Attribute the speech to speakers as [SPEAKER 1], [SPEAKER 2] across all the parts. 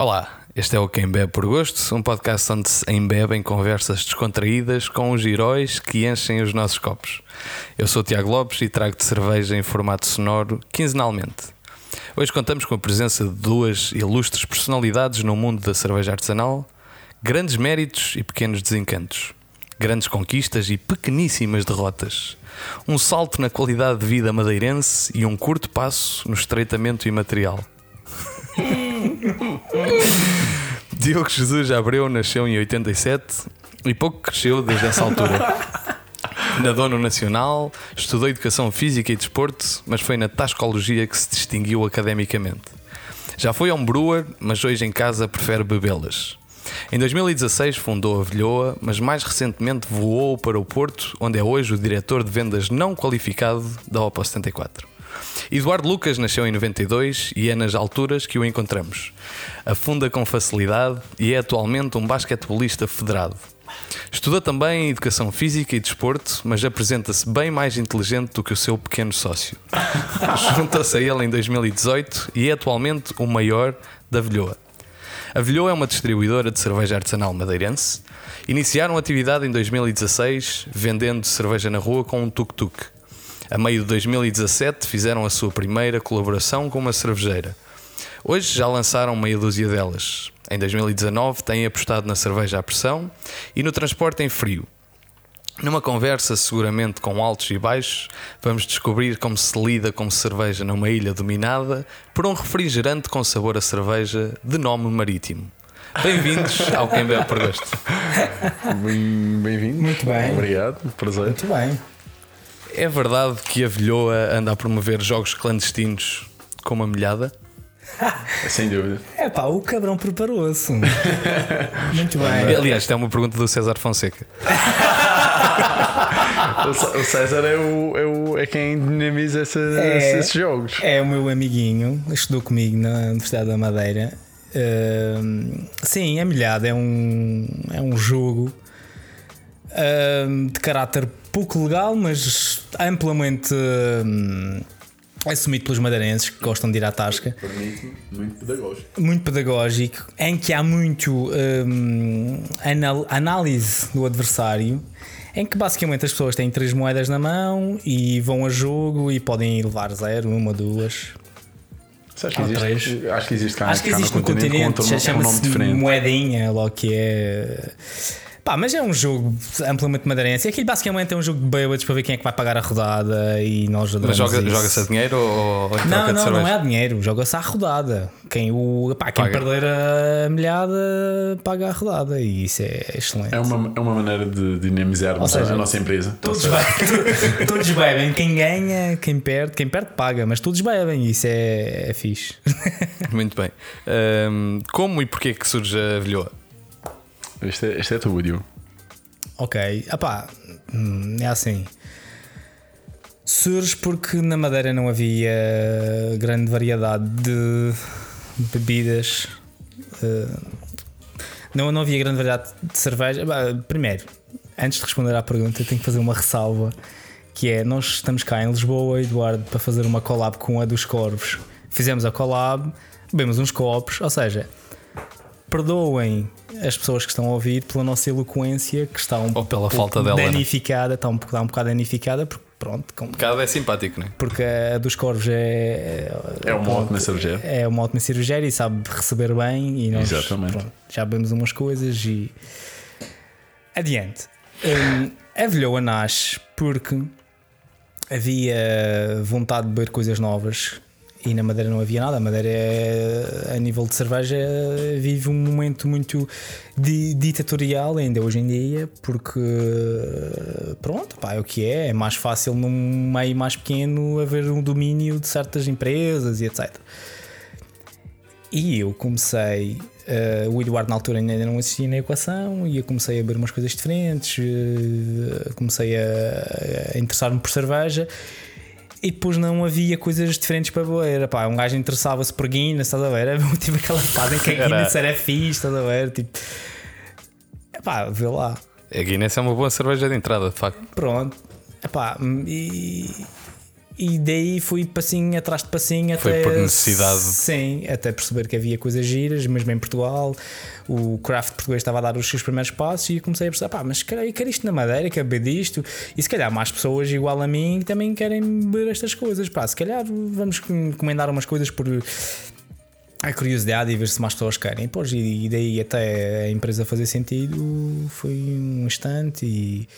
[SPEAKER 1] Olá, este é o Quem Bebe por Gosto, um podcast onde se embebem conversas descontraídas com os heróis que enchem os nossos copos. Eu sou o Tiago Lopes e trago-te cerveja em formato sonoro quinzenalmente. Hoje contamos com a presença de duas ilustres personalidades no mundo da cerveja artesanal, grandes méritos e pequenos desencantos, grandes conquistas e pequeníssimas derrotas, um salto na qualidade de vida madeirense e um curto passo no estreitamento imaterial. Diogo Jesus Abreu nasceu em 87 e pouco cresceu desde essa altura. Nadou no Nacional, estudou Educação Física e Desporto, mas foi na Tascologia que se distinguiu academicamente. Já foi homebrewer, mas hoje em casa prefere bebê-las. Em 2016 fundou a Vilhoa, mas mais recentemente voou para o Porto, onde é hoje o diretor de vendas não qualificado da Opel 74. Eduardo Lucas nasceu em 92 e é nas alturas que o encontramos. Afunda com facilidade e é atualmente um basquetebolista federado. Estuda também Educação Física e Desporto, mas apresenta-se bem mais inteligente do que o seu pequeno sócio. Junta-se a ele em 2018 e é atualmente o maior da Vilhoa. A Vilhoa é uma distribuidora de cerveja artesanal madeirense. Iniciaram atividade em 2016, vendendo cerveja na rua com um tuk-tuk. A meio de 2017 fizeram a sua primeira colaboração com uma cervejeira. Hoje já lançaram meia dúzia delas. Em 2019 têm apostado na cerveja à pressão e no transporte em frio. Numa conversa, seguramente com altos e baixos, vamos descobrir como se lida com cerveja numa ilha dominada por um refrigerante com sabor a cerveja de nome marítimo. Bem-vindos ao Quem Bebe por Gosto.
[SPEAKER 2] Bem-vindo.
[SPEAKER 3] Muito bem.
[SPEAKER 2] Obrigado, prazer.
[SPEAKER 3] Muito bem.
[SPEAKER 1] É verdade que a Vilhoa anda a promover jogos clandestinos com uma milhada?
[SPEAKER 2] Sem dúvida.
[SPEAKER 3] É pá, o cabrão preparou-se. Muito bem.
[SPEAKER 1] Aliás, isto é uma pergunta do César Fonseca.
[SPEAKER 2] O César é, o, é, o, é quem dinamiza essa,
[SPEAKER 3] É.
[SPEAKER 2] esses jogos.
[SPEAKER 3] É o meu amiguinho, estudou comigo na Universidade da Madeira. Ahm, sim, a milhada é um, é um jogo ahm, de caráter pouco legal, mas amplamente ahm, assumido pelos madeirenses que gostam de ir à tasca.
[SPEAKER 2] Muito pedagógico.
[SPEAKER 3] muito pedagógico, em que há muito hum, anal- análise do adversário, em que basicamente as pessoas têm três moedas na mão e vão a jogo e podem levar zero, uma, duas.
[SPEAKER 2] Sabes que existe, acho que existe cá,
[SPEAKER 3] Acho que
[SPEAKER 2] cá
[SPEAKER 3] existe no continente,
[SPEAKER 2] um, um nome
[SPEAKER 3] chama-se
[SPEAKER 2] diferente.
[SPEAKER 3] moedinha, logo que é. Pá, mas é um jogo amplamente madeirense. Aquilo basicamente é um jogo de bêbados para ver quem é que vai pagar a rodada e nós
[SPEAKER 1] Mas joga- joga-se a dinheiro ou, ou
[SPEAKER 3] Não,
[SPEAKER 1] de
[SPEAKER 3] não,
[SPEAKER 1] cerveja?
[SPEAKER 3] não é a dinheiro, joga-se à rodada. Quem, o, pá, quem
[SPEAKER 1] Paga.
[SPEAKER 3] perder a milhada paga a rodada e isso é excelente.
[SPEAKER 2] É uma, é uma maneira de dinamizar
[SPEAKER 3] seja,
[SPEAKER 2] a nossa empresa.
[SPEAKER 3] Todos, bebem, todos bebem, quem ganha, quem perde, quem perde paga, mas todos bebem e isso é, é fixe.
[SPEAKER 1] Muito bem. Ahm, como e porquê que surge a Vilhoa?
[SPEAKER 2] Este é, este é Diogo.
[SPEAKER 3] ok, apá, hum, é assim. Surge porque na Madeira não havia grande variedade de bebidas. eh, não, não havia grande variedade de cerveja. Primeiro, antes de responder à pergunta, tenho que fazer uma ressalva. Que é, nós estamos cá em Lisboa, Eduardo, para fazer uma collab com a dos Corvos. Fizemos a collab, bebemos uns copos, ou seja, perdoem as pessoas que estão a ouvir pela nossa eloquência, que está um
[SPEAKER 1] Ou pela
[SPEAKER 3] pouco
[SPEAKER 1] falta dela, né?
[SPEAKER 3] danificada, está um, está um bocado danificada, porque pronto, com-
[SPEAKER 1] Cada é simpático, não é?
[SPEAKER 3] porque a dos Corvos é,
[SPEAKER 2] É uma
[SPEAKER 3] pronto,
[SPEAKER 2] ótima cervejeira.
[SPEAKER 3] é uma ótima cervejeira e sabe receber bem e nós
[SPEAKER 2] Exatamente.
[SPEAKER 3] pronto, já bebemos umas coisas e adiante. Hum, a Vilhoa nasce porque havia vontade de beber coisas novas e na Madeira não havia nada. A Madeira, é, a nível de cerveja, vive um momento muito di- ditatorial, ainda hoje em dia, porque pronto, pá, é o que é. É mais fácil num meio mais pequeno haver um domínio de certas empresas e etc. E eu comecei. eh, o Eduardo na altura ainda não assistia na equação e eu comecei a beber umas coisas diferentes, eh, comecei a, a interessar-me por cerveja e depois não havia coisas diferentes para beber. Pá, um gajo interessava-se por Guinness, estás a ver? Eu tive aquela fase em que a Guinness era fixe, estás a ver? Tipo, pá, vê lá.
[SPEAKER 1] A Guinness é uma boa cerveja de entrada, de facto.
[SPEAKER 3] Pronto. Epá, e, e daí fui passinho atrás de passinho
[SPEAKER 1] Foi
[SPEAKER 3] até.
[SPEAKER 1] por necessidade.
[SPEAKER 3] Sim, até perceber que havia coisas giras, mesmo em Portugal. O craft português estava a dar os seus primeiros passos e comecei a perceber, pá, mas eu quero isto na madeira, quero beber disto. E se calhar mais pessoas igual a mim também querem beber estas coisas. Pá, se calhar vamos encomendar umas coisas por a curiosidade e ver se mais pessoas querem. Pois, e daí até a empresa fazer sentido foi um instante e,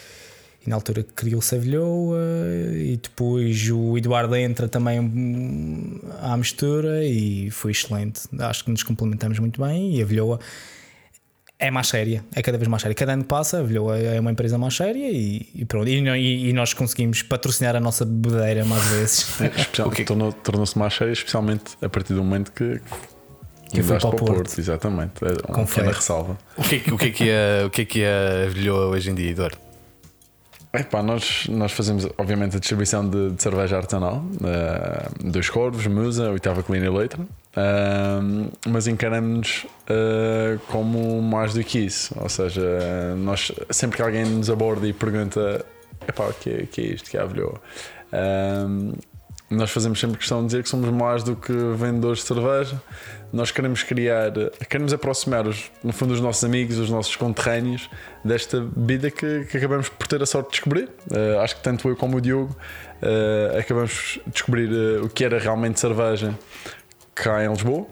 [SPEAKER 3] e na altura criou-se a Vilhoa e depois o Eduardo entra também hum, à mistura e foi excelente. Acho que nos complementamos muito bem e a Vilhoa é mais séria, é cada vez mais séria. Cada ano que passa, a Vilhoa é uma empresa mais séria e, e pronto. E, e- e nós conseguimos patrocinar a nossa bebedeira mais vezes.
[SPEAKER 2] Especial-
[SPEAKER 1] O que que-
[SPEAKER 2] tornou- Tornou-se mais cheio, especialmente a partir do momento que.
[SPEAKER 3] Que
[SPEAKER 2] mudaste
[SPEAKER 3] para o Porto.
[SPEAKER 2] Exatamente. É uma
[SPEAKER 3] Com
[SPEAKER 2] pequena
[SPEAKER 3] fé.
[SPEAKER 2] ressalva.
[SPEAKER 1] O que, é, que- o que é que é, o que é, que é a Vilhoa hoje em dia, Eduardo?
[SPEAKER 2] Epá, nós, nós fazemos, obviamente, a distribuição de, de cerveja artesanal, eh, Dois Corvos, Musa, Oitava Colina e Leitra, Ahm, mas encaramos-nos eh, como mais do que isso. Ou seja, nós, sempre que alguém nos aborda e pergunta: epá, o que é, que é isto? que é a Vilhoa? Nós fazemos sempre questão de dizer que somos mais do que vendedores de cerveja. Nós queremos criar, queremos aproximar, os, no fundo, os nossos amigos, os nossos conterrâneos desta bebida que, que acabamos por ter a sorte de descobrir. Eh, acho que tanto eu como o Diogo eh, acabamos de descobrir eh, o que era realmente cerveja cá em Lisboa.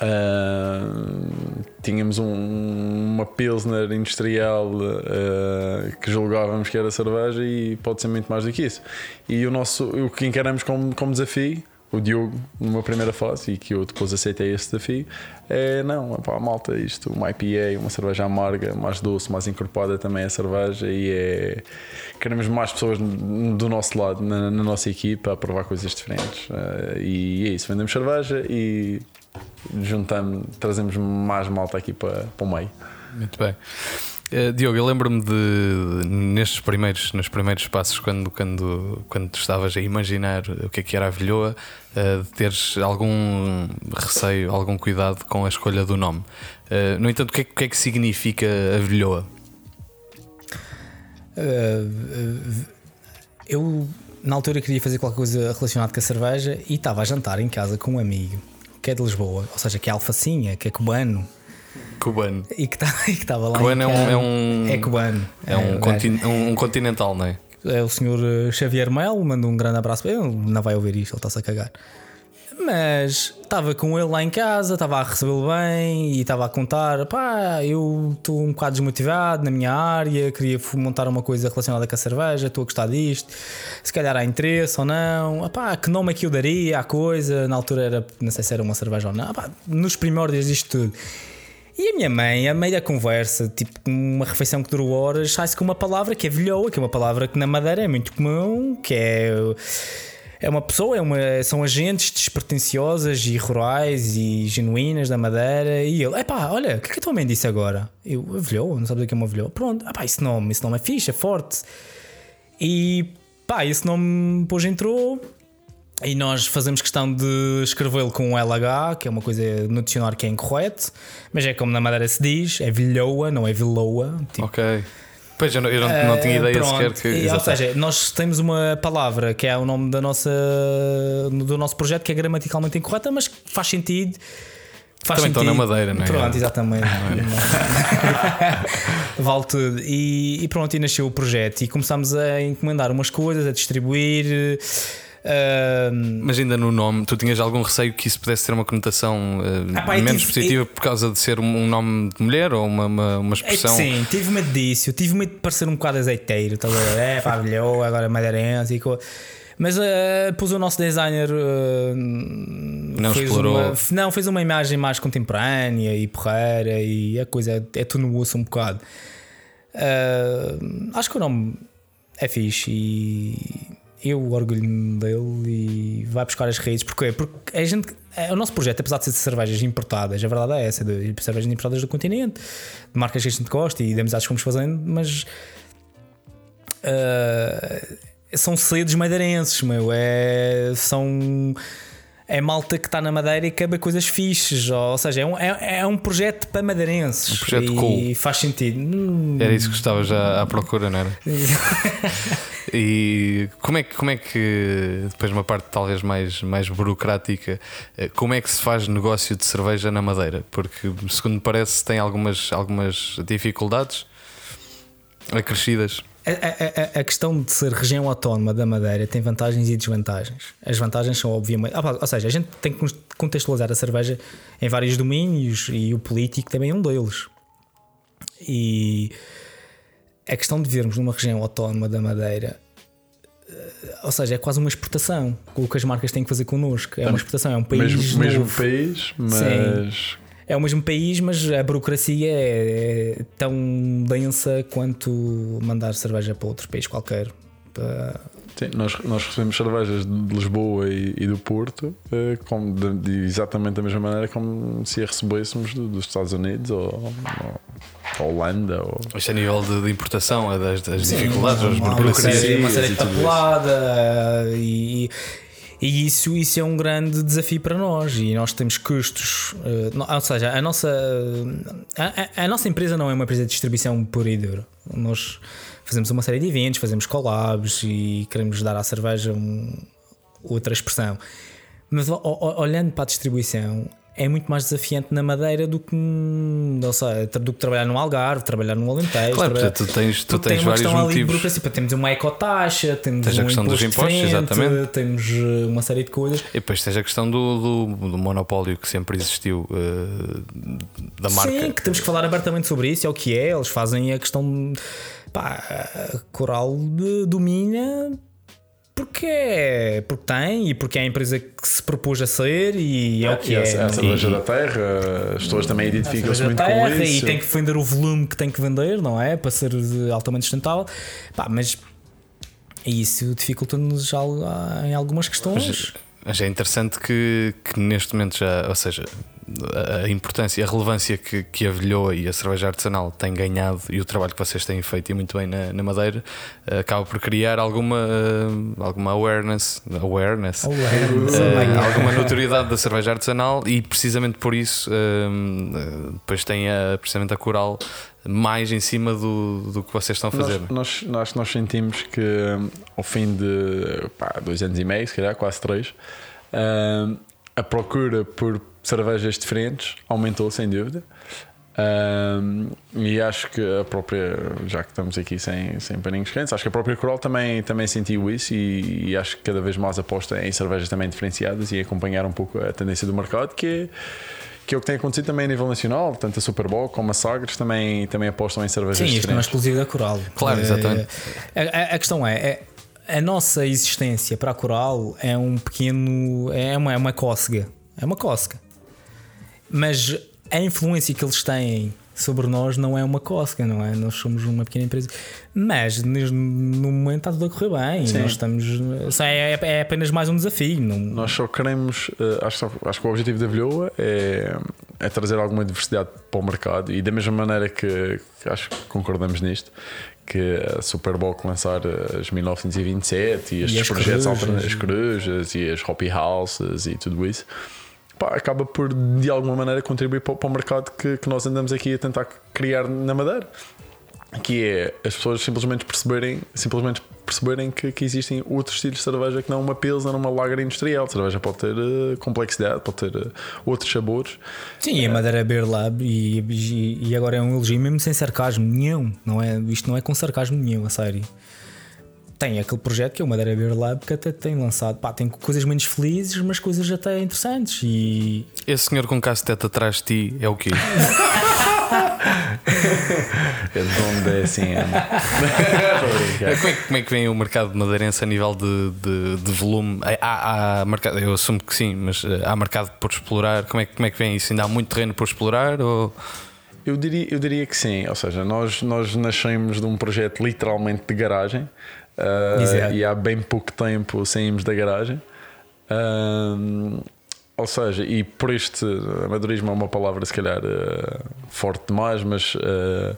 [SPEAKER 2] Uh, tínhamos um- uma Pilsner industrial uh, que julgávamos que era cerveja e pode ser muito mais do que isso. E o, nosso, o que encaramos como, como desafio, o Diogo, numa primeira fase, e que eu depois aceitei esse desafio, é não, pá, malta, isto, uma IPA, uma cerveja amarga, mais doce, mais encorpada também é cerveja e é. Queremos mais pessoas do nosso lado, na, na nossa equipa, a provar coisas diferentes. Uh, e é isso, vendemos cerveja e juntamos, trazemos mais malta aqui para, para o meio.
[SPEAKER 1] Muito bem. Eh, Diogo, eu lembro-me de nestes primeiros, nos primeiros passos, quando, quando, quando tu estavas a imaginar o que é que era a Vilhoa, eh, de teres algum receio, algum cuidado com a escolha do nome. Eh, no entanto, o que é, que- o que é que significa a Vilhoa?
[SPEAKER 3] Uh, uh, eu na altura queria fazer qualquer coisa relacionada com a cerveja e estava a jantar em casa com um amigo que é de Lisboa, ou seja, que é alfacinha, que é cubano
[SPEAKER 1] Cubano.
[SPEAKER 3] e que tá- estava lá.
[SPEAKER 1] Cubano
[SPEAKER 3] em
[SPEAKER 1] é um, é um,
[SPEAKER 3] É cubano.
[SPEAKER 1] é um,
[SPEAKER 3] o
[SPEAKER 1] contin-
[SPEAKER 3] gajo.
[SPEAKER 1] um- um continental, não é?
[SPEAKER 3] É o senhor uh, Xavier Melo, mando um grande abraço. Ele não vai ouvir isto, ele está-se a cagar. Mas estava com ele lá em casa, estava a recebê-lo bem e estava a contar: pá, eu estou um bocado desmotivado na minha área, queria montar uma coisa relacionada com a cerveja, estou a gostar disto, se calhar há interesse ou não. Pá, que nome é que eu daria à coisa? Na altura era, não sei se era uma cerveja ou não, Pá, nos primórdios disto tudo. E a minha mãe, a meio da conversa, tipo uma refeição que durou horas, sai-se com uma palavra que é vilhoa, que é uma palavra que na Madeira é muito comum, que é. É uma pessoa, é uma, são agentes despretensiosas e rurais e genuínas da Madeira. E ele, epá, olha, o que é que a tua mãe disse agora? Eu, a vilhoa, não sabes o que é uma vilhoa? Pronto, epá, esse nome, esse nome é fixe, é forte. E pá, esse nome depois entrou. E nós fazemos questão de escrevê-lo com um LH, que é uma coisa no dicionário que é incorreto, mas é como na Madeira se diz, é vilhoa, não é viloa. Tipo,
[SPEAKER 1] Ok. Pois eu não, eu não, não tinha
[SPEAKER 3] eh,
[SPEAKER 1] ideia
[SPEAKER 3] pronto.
[SPEAKER 1] sequer que.
[SPEAKER 3] E, ou seja, nós temos uma palavra que é o nome da nossa, do nosso projeto que é gramaticalmente incorreta, mas que faz sentido. Faz
[SPEAKER 1] Também
[SPEAKER 3] sentido.
[SPEAKER 1] na Madeira, não é?
[SPEAKER 3] Pronto, exatamente. vale tudo. E, e pronto, e nasceu o projeto. E começámos a encomendar umas coisas, a distribuir. Eh,
[SPEAKER 1] Mas ainda no nome, tu tinhas algum receio que isso pudesse ter uma conotação eh,
[SPEAKER 3] Ah, pá, eu
[SPEAKER 1] menos
[SPEAKER 3] tive-
[SPEAKER 1] positiva por causa de ser um, nome de mulher ou uma, uma, uma
[SPEAKER 3] É
[SPEAKER 1] expressão?
[SPEAKER 3] sim, tive medo disso. Eu tive medo de parecer um bocado azeiteiro. Ver? É, pá, bilhou, agora madeirense e co... Mas uh, depois o nosso designer uh,
[SPEAKER 1] Não
[SPEAKER 3] fez
[SPEAKER 1] explorou.
[SPEAKER 3] uma, não, fez uma imagem mais contemporânea e porreira e a coisa é, é tudo no osso um bocado. Uh, acho que o nome é fixe e eu orgulho-me dele e vai buscar as raízes. Porquê? Porque a gente, é, o nosso projeto, apesar de ser de cervejas importadas, a verdade é essa, de cervejas importadas do continente, de marcas que a gente gosta e de amizades que fomos fazendo, mas uh, são sedes madeirenses, meu, é, são. É malta que está na Madeira e quebra coisas fixes, ou, ou seja, é um, é, é um projeto para madeirenses.
[SPEAKER 1] Um projeto
[SPEAKER 3] e
[SPEAKER 1] cool.
[SPEAKER 3] faz sentido. Hum,
[SPEAKER 1] Era isso que estava já à procura, não era? E como é que, como é que depois uma parte talvez mais, mais burocrática, eh, como é que se faz negócio de cerveja na Madeira? Porque segundo me parece tem algumas, algumas dificuldades acrescidas.
[SPEAKER 3] A, a- a- questão de ser região autónoma da Madeira tem vantagens e desvantagens. As vantagens são, obviamente. ah, ou seja, a gente tem que contextualizar a cerveja em vários domínios e o político também é um deles. E a questão de vermos numa região autónoma da Madeira, eh, ou seja, é quase uma exportação. O que as marcas têm que fazer connosco é uma exportação, é um país.
[SPEAKER 2] mesmo, mesmo
[SPEAKER 3] novo.
[SPEAKER 2] país, mas
[SPEAKER 3] É o mesmo país, mas a burocracia é, é tão densa quanto mandar cerveja para outro país qualquer. Para-
[SPEAKER 2] sim, nós, nós recebemos cervejas de Lisboa e, e do Porto eh, como de, de exatamente da mesma maneira como se a recebêssemos do- dos Estados Unidos ou, ou da Holanda. Ou...
[SPEAKER 1] Isto a nível de, de importação, é das, das dificuldades, as
[SPEAKER 3] Há uma
[SPEAKER 1] burocracias.
[SPEAKER 3] uma série de papelada e isso, isso é um grande desafio para nós e nós temos custos, no- ou seja, a nossa, a, a- a nossa empresa não é uma empresa de distribuição pura e dura. Nós fazemos uma série de eventos, fazemos collabs e queremos dar à cerveja um- outra expressão. Mas olhando para a distribuição, é muito mais desafiante na Madeira do que, ou seja, do que trabalhar no Algarve, trabalhar no Alentejo.
[SPEAKER 1] Claro,
[SPEAKER 3] trabalhar-
[SPEAKER 1] tu tens, tu tens vários
[SPEAKER 3] ali
[SPEAKER 1] motivos.
[SPEAKER 3] Temos uma ecotaxa, temos
[SPEAKER 1] Tens a
[SPEAKER 3] um
[SPEAKER 1] questão dos
[SPEAKER 3] imposto
[SPEAKER 1] impostos,
[SPEAKER 3] diferente,
[SPEAKER 1] exatamente.
[SPEAKER 3] temos eh, uma série de coisas.
[SPEAKER 1] E depois tens a questão do, do, do monopólio que sempre existiu eh, da marca.
[SPEAKER 3] Sim, que temos que falar abertamente sobre isso, é o que é. Eles fazem a questão. Pá, a Coral de- domina porque é, porque tem e porque é a empresa que se propôs a ser e é o que
[SPEAKER 2] E a,
[SPEAKER 3] é.
[SPEAKER 2] a cerveja
[SPEAKER 1] E-
[SPEAKER 2] da terra, as pessoas também identificam-se muito
[SPEAKER 3] da
[SPEAKER 2] com
[SPEAKER 3] terra
[SPEAKER 2] isso.
[SPEAKER 3] e tem que vender o volume que tem que vender, não é? Para ser eh, altamente sustentável. Pá, mas isso dificulta-nos em algumas questões.
[SPEAKER 1] Mas, mas é interessante que, que neste momento já, ou seja, a, importância, a relevância que, que a velhoa e a cerveja artesanal têm ganhado e o trabalho que vocês têm feito e muito bem na, na Madeira eh, acaba por criar alguma, eh, alguma awareness, awareness
[SPEAKER 3] Awareness, God.
[SPEAKER 1] alguma notoriedade da cerveja artesanal e precisamente por isso eh, eh, depois tem a, precisamente a coral mais em cima do, do que vocês estão a fazer.
[SPEAKER 2] Nós, nós, nós sentimos que ao fim de pá, dois anos e meio, se calhar quase três, a procura por cervejas diferentes aumentou sem dúvida. Hum, e acho que a própria, já que estamos aqui sem, sem paninhos quentes, acho que a própria Coral também, também sentiu isso e, e acho que cada vez mais aposta em cervejas também diferenciadas e acompanhar um pouco a tendência do mercado, que é, que é o que tem acontecido também a nível nacional. Tanto a Super Bowl como a Sagres também, também apostam em cervejas
[SPEAKER 3] Sim, isto não é
[SPEAKER 2] diferentes.
[SPEAKER 3] exclusivo da Coral.
[SPEAKER 1] Claro,
[SPEAKER 3] Eh,
[SPEAKER 1] exatamente.
[SPEAKER 3] A, a- a questão é, é, a nossa existência para a Coral é um pequeno. é uma, é uma cócega. É uma cócega. Mas a influência que eles têm sobre nós não é uma cócega, não é? Nós somos uma pequena empresa. Mas no momento está tudo a correr bem.
[SPEAKER 2] Sim.
[SPEAKER 3] Nós estamos. só É, é apenas mais um desafio. Não,
[SPEAKER 2] Nós só queremos, eh, acho, acho que o objetivo da Vilhoa é, é trazer alguma diversidade para o mercado e da mesma maneira que, que acho que concordamos nisto, que a Super Bowl lançar as 1927 e estes
[SPEAKER 3] as
[SPEAKER 2] projetos alternativos, as corujas e as Hoppy Houses e tudo isso. Pá, acaba por de alguma maneira contribuir para, o- para o mercado que, que nós andamos aqui a tentar criar na Madeira que é as pessoas simplesmente perceberem, simplesmente perceberem que, que existem outros estilos de cerveja que não uma pilsa, uma lager industrial. A cerveja pode ter eh, complexidade, pode ter eh, outros sabores.
[SPEAKER 3] Sim, e a Madeira Beer Lab e, e, e agora é um elogio mesmo sem sarcasmo nenhum, não é? Isto não é com sarcasmo nenhum, a sério. Tem aquele projeto que é o Madeira Beer Lab que até tem lançado, pá, tem coisas menos felizes, mas coisas até interessantes e
[SPEAKER 1] Esse senhor com cacetete atrás de ti é o quê?
[SPEAKER 2] É de onde é assim. é.
[SPEAKER 1] como, é, que- como é que vem o mercado madeirense a nível de, de, de volume? Há, há mercado, eu assumo que sim, mas eh, há mercado por explorar. Como é, que- como é que vem isso? Ainda há muito terreno por explorar? Ou...
[SPEAKER 2] Eu diria, eu diria que sim, ou seja, nós, nós nascemos de um projeto literalmente de garagem
[SPEAKER 3] Exato.
[SPEAKER 2] e há bem pouco tempo saímos da garagem. Ahm, ou seja, e por este amadorismo é uma palavra se calhar ah, forte demais, mas ah,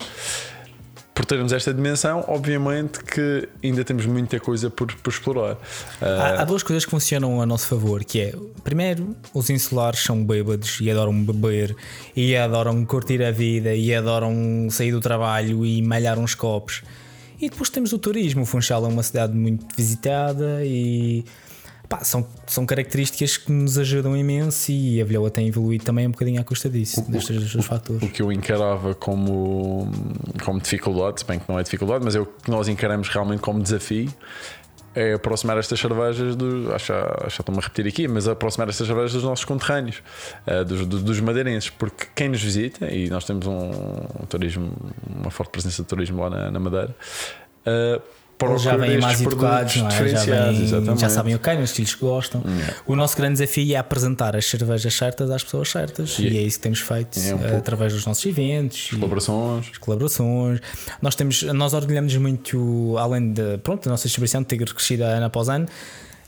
[SPEAKER 2] por por termos esta dimensão, obviamente que ainda temos muita coisa por, por explorar.
[SPEAKER 3] Há, há, duas coisas que funcionam a nosso favor, que é primeiro, os insulares são bêbados e adoram beber e adoram curtir a vida e adoram sair do trabalho e malhar uns copos. E depois temos o turismo. O Funchal é uma cidade muito visitada e pá, são, são características que nos ajudam imenso e a Vilhoa tem evoluído também um bocadinho à custa disso, o, destes dois fatores.
[SPEAKER 2] O que eu encarava como, como dificuldade, se bem que não é dificuldade, mas é o que nós encaramos realmente como desafio. É aproximar estas cervejas do. Acho, acho que estou-me a repetir aqui, mas aproximar estas cervejas dos nossos conterrâneos, uh, dos, dos, madeirenses, porque quem nos visita, e nós temos um, um turismo, uma forte presença de turismo lá na, na Madeira, uh,
[SPEAKER 3] eles já vêm mais educados, não é? já, vêm, já sabem o que é, os estilos que gostam. Yeah. O nosso grande desafio é apresentar as cervejas certas às pessoas certas yeah. e é isso que temos feito é um através dos nossos eventos,
[SPEAKER 2] colaborações.
[SPEAKER 3] colaborações. Nós temos, nós orgulhamos muito, além de pronto, a nossa distribuição de ter crescido ano após ano.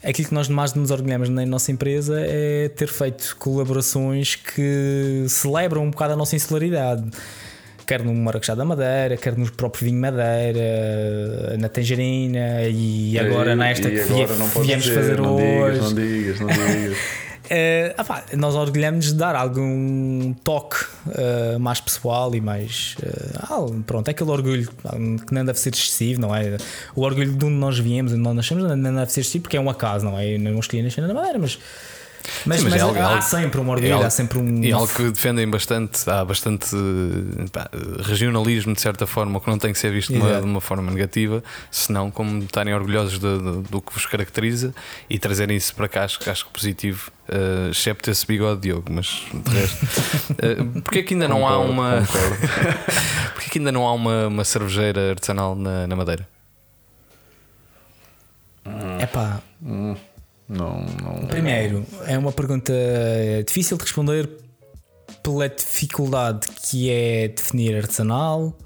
[SPEAKER 3] Aquilo que nós mais nos orgulhamos na nossa empresa é ter feito colaborações que celebram um bocado a nossa insularidade quer no Maracujá da Madeira, quer no próprio vinho Madeira, na Tangerina e agora e, nesta que agora viemos dizer, fazer
[SPEAKER 2] não
[SPEAKER 3] hoje.
[SPEAKER 2] Digas, não digas, não digas.
[SPEAKER 3] Uh, ah, nós orgulhamos de dar algum toque uh, mais pessoal e mais. Uh, pronto, é aquele orgulho que não deve ser excessivo, não é? O orgulho de onde nós viemos, onde nós nascemos, não deve ser excessivo porque é um acaso, não é? Eu não escolhi nascer na Madeira, mas mas, Sim, mas, mas é algo, há, sempre um orgulho, é algo, há sempre um.
[SPEAKER 1] E algo que defendem bastante, há bastante pá, regionalismo de certa forma, que não tem que ser visto de uma, de uma, forma negativa, senão como estarem orgulhosos de, de, do que vos caracteriza e trazerem isso para cá, acho, acho que positivo, uh, excepto esse bigode Diogo, mas de resto. uh, porque é que ainda não concordo, há uma. porque é que ainda não há uma, uma cervejeira artesanal na, na Madeira?
[SPEAKER 3] É pá.
[SPEAKER 2] Hum. Não, não.
[SPEAKER 3] Primeiro, é uma pergunta difícil de responder pela dificuldade que é definir artesanal.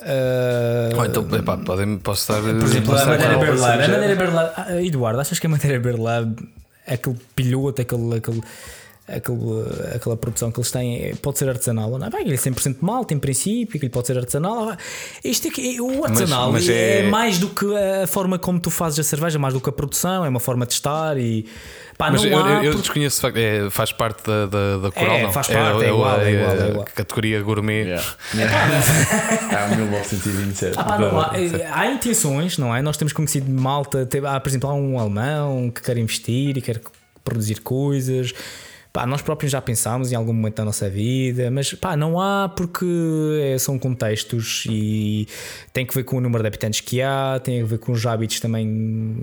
[SPEAKER 1] Uh, oh, então, epá, podem, posso estar.
[SPEAKER 3] Por exemplo, a madeira berlar. A madeira berlar. Ah, Eduardo, achas que a madeira berlar, aquele piloto, aquele, aquele aquele, aquela produção que eles têm é, pode ser artesanal ou não. Bem, ele é 100% malta em princípio, que pode ser artesanal. Isto é, o artesanal mas, mas é... é... mais do que a forma como tu fazes a cerveja, mais do que a produção, é uma forma de estar e. Pá,
[SPEAKER 1] mas
[SPEAKER 3] eu,
[SPEAKER 1] eu, eu desconheço, é, faz parte da, da, da coral,
[SPEAKER 3] é,
[SPEAKER 1] não?
[SPEAKER 3] Faz parte, é, é, igual, é, igual, é igual.
[SPEAKER 1] Categoria gourmet.
[SPEAKER 2] Yeah. Yeah. é 1927.
[SPEAKER 3] Ah, não, há, há, intenções, não é? Nós temos conhecido malta, há, por exemplo, há um alemão que quer investir e quer produzir coisas. Pá, nós próprios já pensámos em algum momento da nossa vida, mas pá, não há porque é, são contextos e tem que ver com o número de habitantes que há, tem a ver com os hábitos também.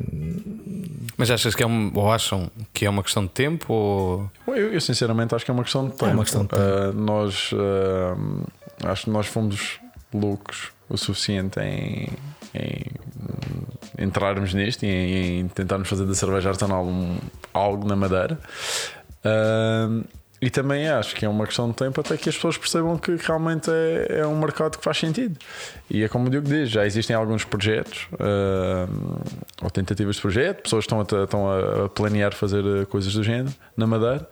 [SPEAKER 1] Mas achas que é um, ou acham que é uma questão de tempo? Ou...
[SPEAKER 2] Eu, eu sinceramente acho que é uma questão de tempo.
[SPEAKER 3] É uma questão de tempo. Uh,
[SPEAKER 2] nós uh, acho que nós fomos loucos o suficiente em, em entrarmos nisto e em, em tentarmos fazer da cerveja artesanal um, algo na madeira. E também acho que é uma questão de tempo até que as pessoas percebam que realmente é, é um mercado que faz sentido. E é como o Diogo diz: já existem alguns projetos uh, ou tentativas de projeto, pessoas estão a, estão a planear fazer uh, coisas do género na Madeira.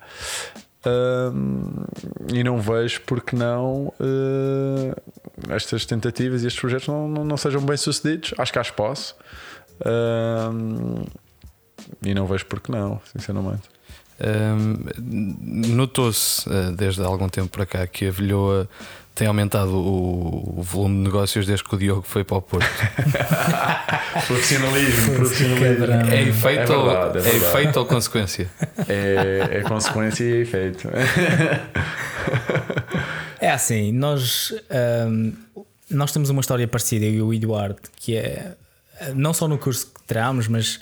[SPEAKER 2] Uh, e não vejo porque não uh, estas tentativas e estes projetos não, não, não, sejam bem sucedidos. Acho que há espaço uh, e não vejo porque não, sinceramente.
[SPEAKER 1] Notou-se uh, desde há algum tempo para cá que a Vilhoa tem aumentado o, o, volume de negócios desde que o Diogo foi para o Porto.
[SPEAKER 2] profissionalismo, profissionalismo.
[SPEAKER 1] É efeito, é verdade, é, é efeito ou consequência?
[SPEAKER 2] É, é consequência e efeito.
[SPEAKER 3] É assim, nós, um, nós temos uma história parecida, eu e o Eduardo, que é não só no curso que tiramos, mas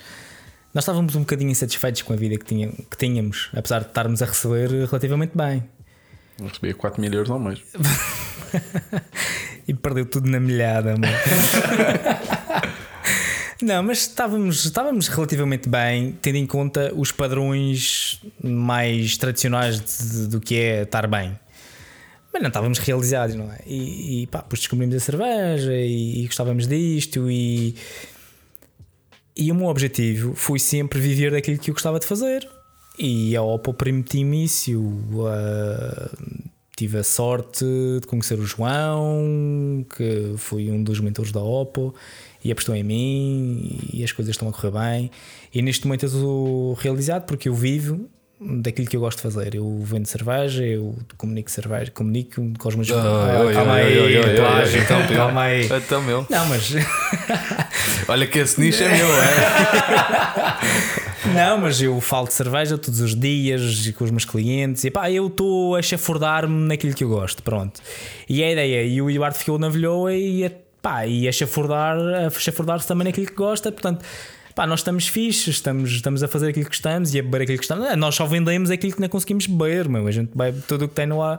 [SPEAKER 3] nós estávamos um bocadinho insatisfeitos com a vida que, tinha, que tínhamos, apesar de estarmos a receber relativamente bem.
[SPEAKER 2] Eu recebia 4 mil euros ao mês.
[SPEAKER 3] e perdeu tudo na milhada, amor. Não, mas estávamos, estávamos relativamente bem, tendo em conta os padrões mais tradicionais de, de, do que é estar bem. Mas não estávamos realizados, não é? E, e pá, depois descobrimos a cerveja e, e gostávamos disto e e o meu objetivo foi sempre viver daquilo que eu gostava de fazer. E ao permitir-me isso, uh, tive a sorte de conhecer o João, que foi um dos mentores da Oppo, e apostou em mim e as coisas estão a correr bem. E neste momento eu estou realizado porque eu vivo daquilo que eu gosto de fazer. Eu vendo cerveja, eu comunico cerveja, comunico com os meus.
[SPEAKER 1] Ah,
[SPEAKER 3] calma aí, plágio,
[SPEAKER 1] então,
[SPEAKER 3] calma aí.
[SPEAKER 1] Então, meu.
[SPEAKER 3] Não, mas.
[SPEAKER 1] Olha que esse nicho é meu, é?
[SPEAKER 3] Não, mas eu falo de cerveja todos os dias e com os meus clientes e pá, eu estou a chafurdar-me naquilo que eu gosto, pronto. E a ideia, e o Eduardo ficou na Velhoa e, pá, e a chafurdar, chafurdar-se também naquilo que gosta, portanto. Pá, nós estamos fixes, estamos, estamos a fazer aquilo que gostamos e a beber aquilo que gostamos. Ah, Nós só vendemos aquilo que não conseguimos beber, meu. A gente bebe tudo o que tem no ar.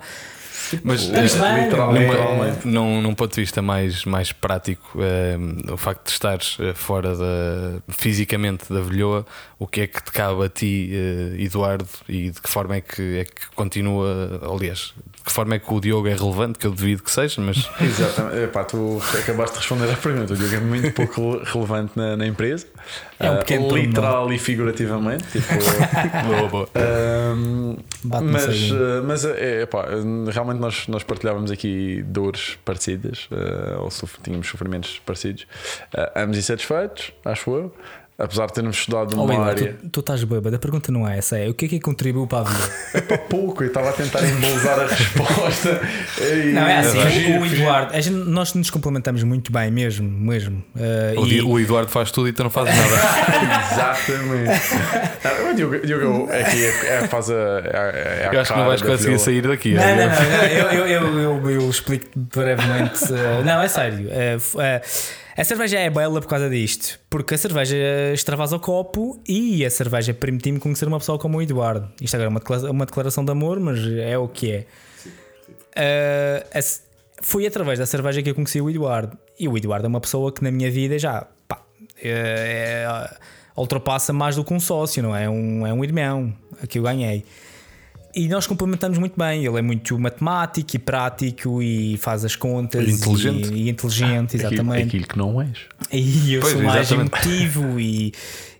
[SPEAKER 1] Mas
[SPEAKER 3] bem,
[SPEAKER 2] literalmente.
[SPEAKER 1] num, num ponto de vista mais, mais prático, eh, o facto de estares eh, fora da, fisicamente da velhoa, o que é que te cabe a ti, Eduardo, e de que forma é que, é que continua, aliás, de que forma é que o Diogo é relevante, que eu devido que seja, mas
[SPEAKER 2] Exatamente. Epá, tu acabaste de responder à pergunta. O Diogo é muito pouco relevante na, na empresa.
[SPEAKER 3] É um
[SPEAKER 2] Ah,
[SPEAKER 3] pequeno pormenor.
[SPEAKER 2] literal e figurativamente. Tipo,
[SPEAKER 1] boa, boa.
[SPEAKER 2] Ahm,
[SPEAKER 3] Bate-me
[SPEAKER 2] mas ah, mas é, epá, realmente nós, nós partilhávamos aqui dores parecidas, ah, ou sof- tínhamos sofrimentos parecidos, Ah, ambos insatisfeitos, acho eu, apesar de termos estudado
[SPEAKER 3] Oh,
[SPEAKER 2] numa
[SPEAKER 3] Eduardo,
[SPEAKER 2] área.
[SPEAKER 3] tu, tu estás bêbado, a pergunta não é essa, é o que é que contribuiu para a vida?
[SPEAKER 2] Epá, pouco, eu estava a tentar embolsar a resposta. E-
[SPEAKER 3] Não, é assim,
[SPEAKER 2] fugir,
[SPEAKER 3] o, o
[SPEAKER 2] fugir.
[SPEAKER 3] Eduardo, a gente- nós nos complementamos muito bem mesmo, mesmo. Uh,
[SPEAKER 1] O,
[SPEAKER 3] e-
[SPEAKER 1] o Eduardo faz tudo e tu não fazes nada.
[SPEAKER 2] Exatamente. Ah, o Diogo, Diogo aqui é, é, faz a. É, é a
[SPEAKER 1] Eu acho que não vais conseguir sair daqui.
[SPEAKER 3] Não,
[SPEAKER 1] é?
[SPEAKER 3] não, não, não, eu, eu, eu, eu, eu explico brevemente. uh, não, é sério. uh, uh, a cerveja é bela por causa disto, porque a cerveja extravasa o copo e a cerveja permitiu-me conhecer uma pessoa como o Eduardo. Isto agora é uma declara- uma declaração de amor, mas é o que é. Uh, foi através da cerveja que eu conheci o Eduardo. E o Eduardo é uma pessoa que na minha vida já pá, é- é- ultrapassa mais do que um sócio, não é? É um, é um irmão que eu ganhei. E nós complementamos muito bem. Ele é muito matemático e prático e faz as contas.
[SPEAKER 1] E inteligente.
[SPEAKER 3] E, e inteligente,
[SPEAKER 2] Aquilo,
[SPEAKER 3] exatamente.
[SPEAKER 2] aquilo que não és.
[SPEAKER 3] E eu
[SPEAKER 1] Pois,
[SPEAKER 3] sou mais
[SPEAKER 1] exatamente.
[SPEAKER 3] emotivo e,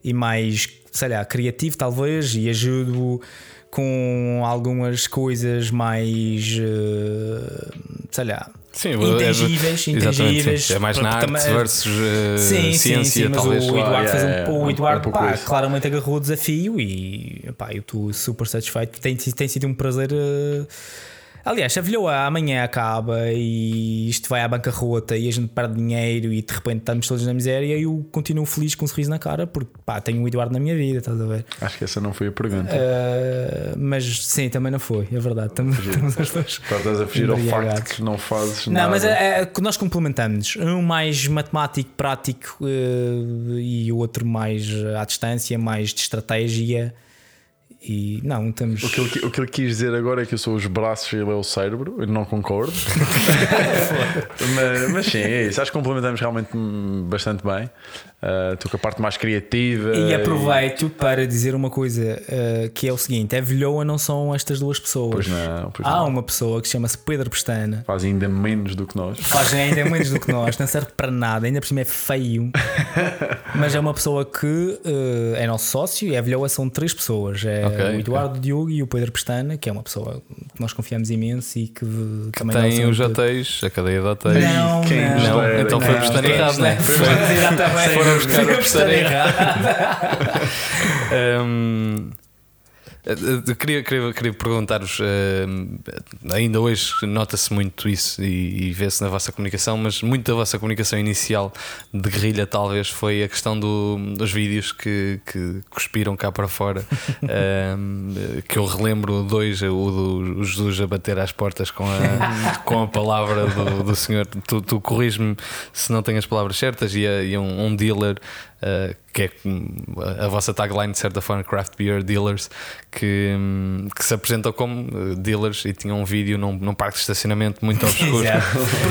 [SPEAKER 3] e mais, sei lá, criativo, talvez, e ajudo com algumas coisas mais, eh, sei lá.
[SPEAKER 1] Sim,
[SPEAKER 3] Intangíveis,
[SPEAKER 1] é,
[SPEAKER 3] intangíveis.
[SPEAKER 1] sim. É mais na arte versus eh,
[SPEAKER 3] Sim, sim,
[SPEAKER 1] ciência,
[SPEAKER 3] sim, mas
[SPEAKER 1] talvez.
[SPEAKER 3] o Eduardo,
[SPEAKER 2] Claro,
[SPEAKER 3] fez um,
[SPEAKER 2] é, é,
[SPEAKER 3] o
[SPEAKER 2] é um
[SPEAKER 3] Eduardo
[SPEAKER 2] pouco
[SPEAKER 3] pá, claramente agarrou o desafio e pá, eu estou super satisfeito. Tem, tem sido um prazer. eh, Aliás, a Vilhoa amanhã acaba e isto vai à bancarrota e a gente perde dinheiro e de repente estamos todos na miséria, eu continuo feliz com um sorriso na cara porque pá, tenho o Eduardo na minha vida, estás a ver?
[SPEAKER 2] Acho que essa não foi a pergunta.
[SPEAKER 3] Eh, mas sim, também não foi, é verdade. Estamos, estamos as
[SPEAKER 2] Agora estás a fugir ao facto que não fazes
[SPEAKER 3] Não,
[SPEAKER 2] nada.
[SPEAKER 3] mas é, é, nós complementamos. Um mais matemático, prático eh, e o outro mais à distância, mais de estratégia. E não, estamos.
[SPEAKER 2] O que, ele, o que ele quis dizer agora é que eu sou os braços e ele é o cérebro. Eu não concordo. mas, mas sim, é isso. Acho que complementamos realmente bastante bem. Uh, tu com a parte mais criativa.
[SPEAKER 3] E aproveito para dizer uma coisa eh, que é o seguinte: a Vilhoa não são estas duas pessoas.
[SPEAKER 2] Pois não, pois
[SPEAKER 3] Há
[SPEAKER 2] não.
[SPEAKER 3] uma pessoa que chama-se Pedro Pestana.
[SPEAKER 2] Faz ainda menos do que nós.
[SPEAKER 3] Faz ainda menos do que nós, não serve para nada, ainda por cima é feio. Mas é uma pessoa que eh, é nosso sócio e a Vilhoa são três pessoas: é
[SPEAKER 1] Ok,
[SPEAKER 3] o Eduardo, o Diogo e o Pedro Pestana, que é uma pessoa que nós confiamos imenso e que, também
[SPEAKER 1] Tem
[SPEAKER 3] não
[SPEAKER 1] os hotéis, a cadeia de hotéis.
[SPEAKER 3] Não,
[SPEAKER 2] Quem
[SPEAKER 3] não,
[SPEAKER 1] Não, então foi Pestana errado?
[SPEAKER 3] Foi, exatamente.
[SPEAKER 1] Foram buscar o
[SPEAKER 3] Foi
[SPEAKER 1] Pestana
[SPEAKER 3] errado.
[SPEAKER 1] Hum, eu queria, queria, queria perguntar-vos, hum, ainda hoje nota-se muito isso e, e vê-se na vossa comunicação, mas muito da vossa comunicação inicial de guerrilha, talvez, foi a questão do- dos vídeos que, que cuspiram cá para fora. que eu relembro dois: o do Jesus a bater às portas com a, com a palavra do, do Senhor. Tu, tu corriges-me se não tenho as palavras certas, e, a- e um, um dealer. Uh, que é a vossa tagline de certa forma, Craft Beer Dealers, que, hum, que se apresentam como uh, dealers e tinham um vídeo num, num parque de estacionamento muito obscuro.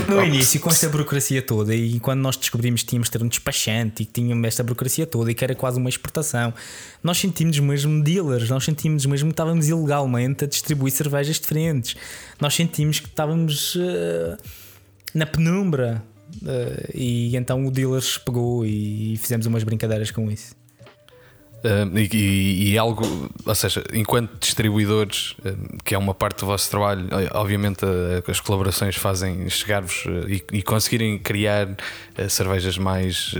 [SPEAKER 3] No início, com esta burocracia toda, e quando nós descobrimos que tínhamos de ter um despachante e que tínhamos esta burocracia toda e que era quase uma exportação, nós sentimos mesmo dealers, nós sentimos mesmo que estávamos ilegalmente a distribuir cervejas diferentes. Nós sentimos que estávamos eh, na penumbra. Eh, e então o dealers pegou e fizemos umas brincadeiras com isso.
[SPEAKER 1] Uh, e, e, e, algo, ou seja, enquanto distribuidores, uh, que é uma parte do vosso trabalho, obviamente uh, as colaborações fazem chegar-vos e, e, conseguirem criar cervejas mais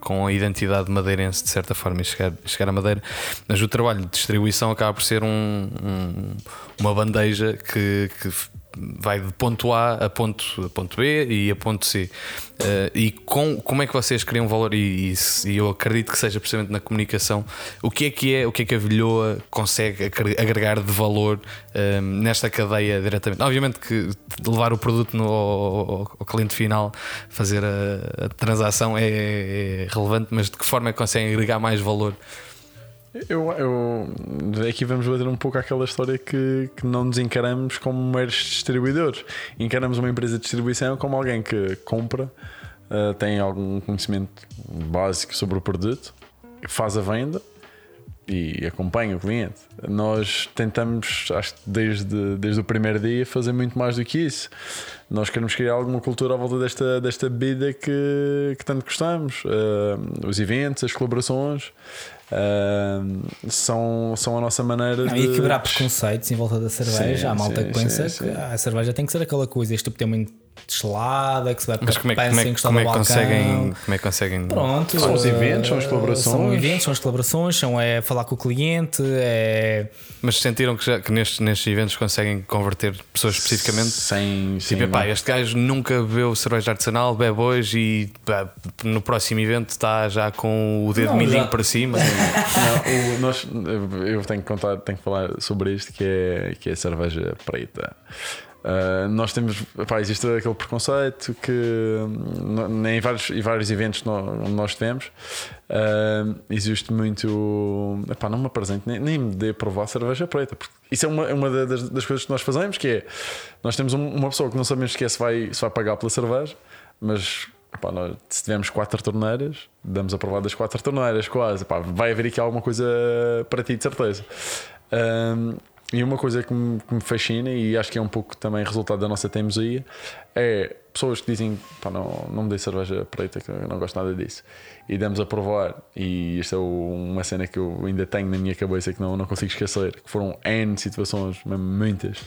[SPEAKER 1] com a identidade madeirense de certa forma e chegar, chegar à Madeira, mas o trabalho de distribuição acaba por ser um, um, uma bandeja que, que vai de ponto A a ponto, a ponto B e a ponto C. Uh, e com, como é que vocês criam valor? E, e, e, eu acredito que seja precisamente na comunicação. O que é que é, o que é que a Vilhoa consegue agregar de valor uh, nesta cadeia diretamente? Obviamente que levar o produto no, ao, ao cliente final, fazer a, a transação é, é relevante, mas de que forma é que conseguem agregar mais valor?
[SPEAKER 2] Eu, eu, aqui vamos bater um pouco aquela história que, que não nos encaramos como meros distribuidores. Encaramos uma empresa de distribuição como alguém que compra, uh, tem algum conhecimento básico sobre o produto, faz a venda e acompanha o cliente. Nós tentamos, acho que desde, desde o primeiro dia, fazer muito mais do que isso. Nós queremos criar alguma cultura à volta desta, desta bebida que, que tanto gostamos. Uh, os eventos, as colaborações. Uh, são, são a nossa maneira
[SPEAKER 3] não,
[SPEAKER 2] de.
[SPEAKER 3] E quebrar preconceitos em volta da cerveja. Sim, Há malta sim, que pensa sim, que a cerveja tem que ser aquela coisa, este tipo tem uma gelada que se vai
[SPEAKER 1] Mas como é, como é, como é que conseguem, como é que conseguem
[SPEAKER 3] Pronto,
[SPEAKER 2] são os eventos, são as colaborações.
[SPEAKER 3] são eventos, são as colaborações são é falar com o cliente é...
[SPEAKER 1] mas sentiram que, já, que nestes, nestes eventos conseguem converter pessoas especificamente?
[SPEAKER 2] Sem
[SPEAKER 1] tipo, sim, pá, este gajo nunca bebeu cerveja artesanal bebe hoje e pá, no próximo evento está já com o dedo não, mindinho já. para cima.
[SPEAKER 2] Não, o, nós, eu tenho que contar tenho que falar sobre isto que é, que é cerveja preta Uh, nós temos, pá, existe aquele preconceito que em vários, em vários eventos onde nós tivemos uh, existe muito. Epá, não me apresente, nem, nem me dê provar cerveja preta. Porque isso é uma, é uma das, das, coisas que nós fazemos, que é nós temos uma pessoa que não sabemos que é se vai, se vai pagar pela cerveja, mas Epá, nós, se tivermos quatro torneiras, damos a provar das quatro torneiras, quase. Epá, vai haver aqui alguma coisa para ti, de certeza. Ah, e uma coisa que me, que me, fascina, e acho que é um pouco também resultado da nossa teimosia, é pessoas que dizem: pá, não, não me dê cerveja preta, que eu não gosto nada disso. E damos a provar, e isto é uma cena que eu ainda tenho na minha cabeça que não, não consigo esquecer: que foram N situações, muitas,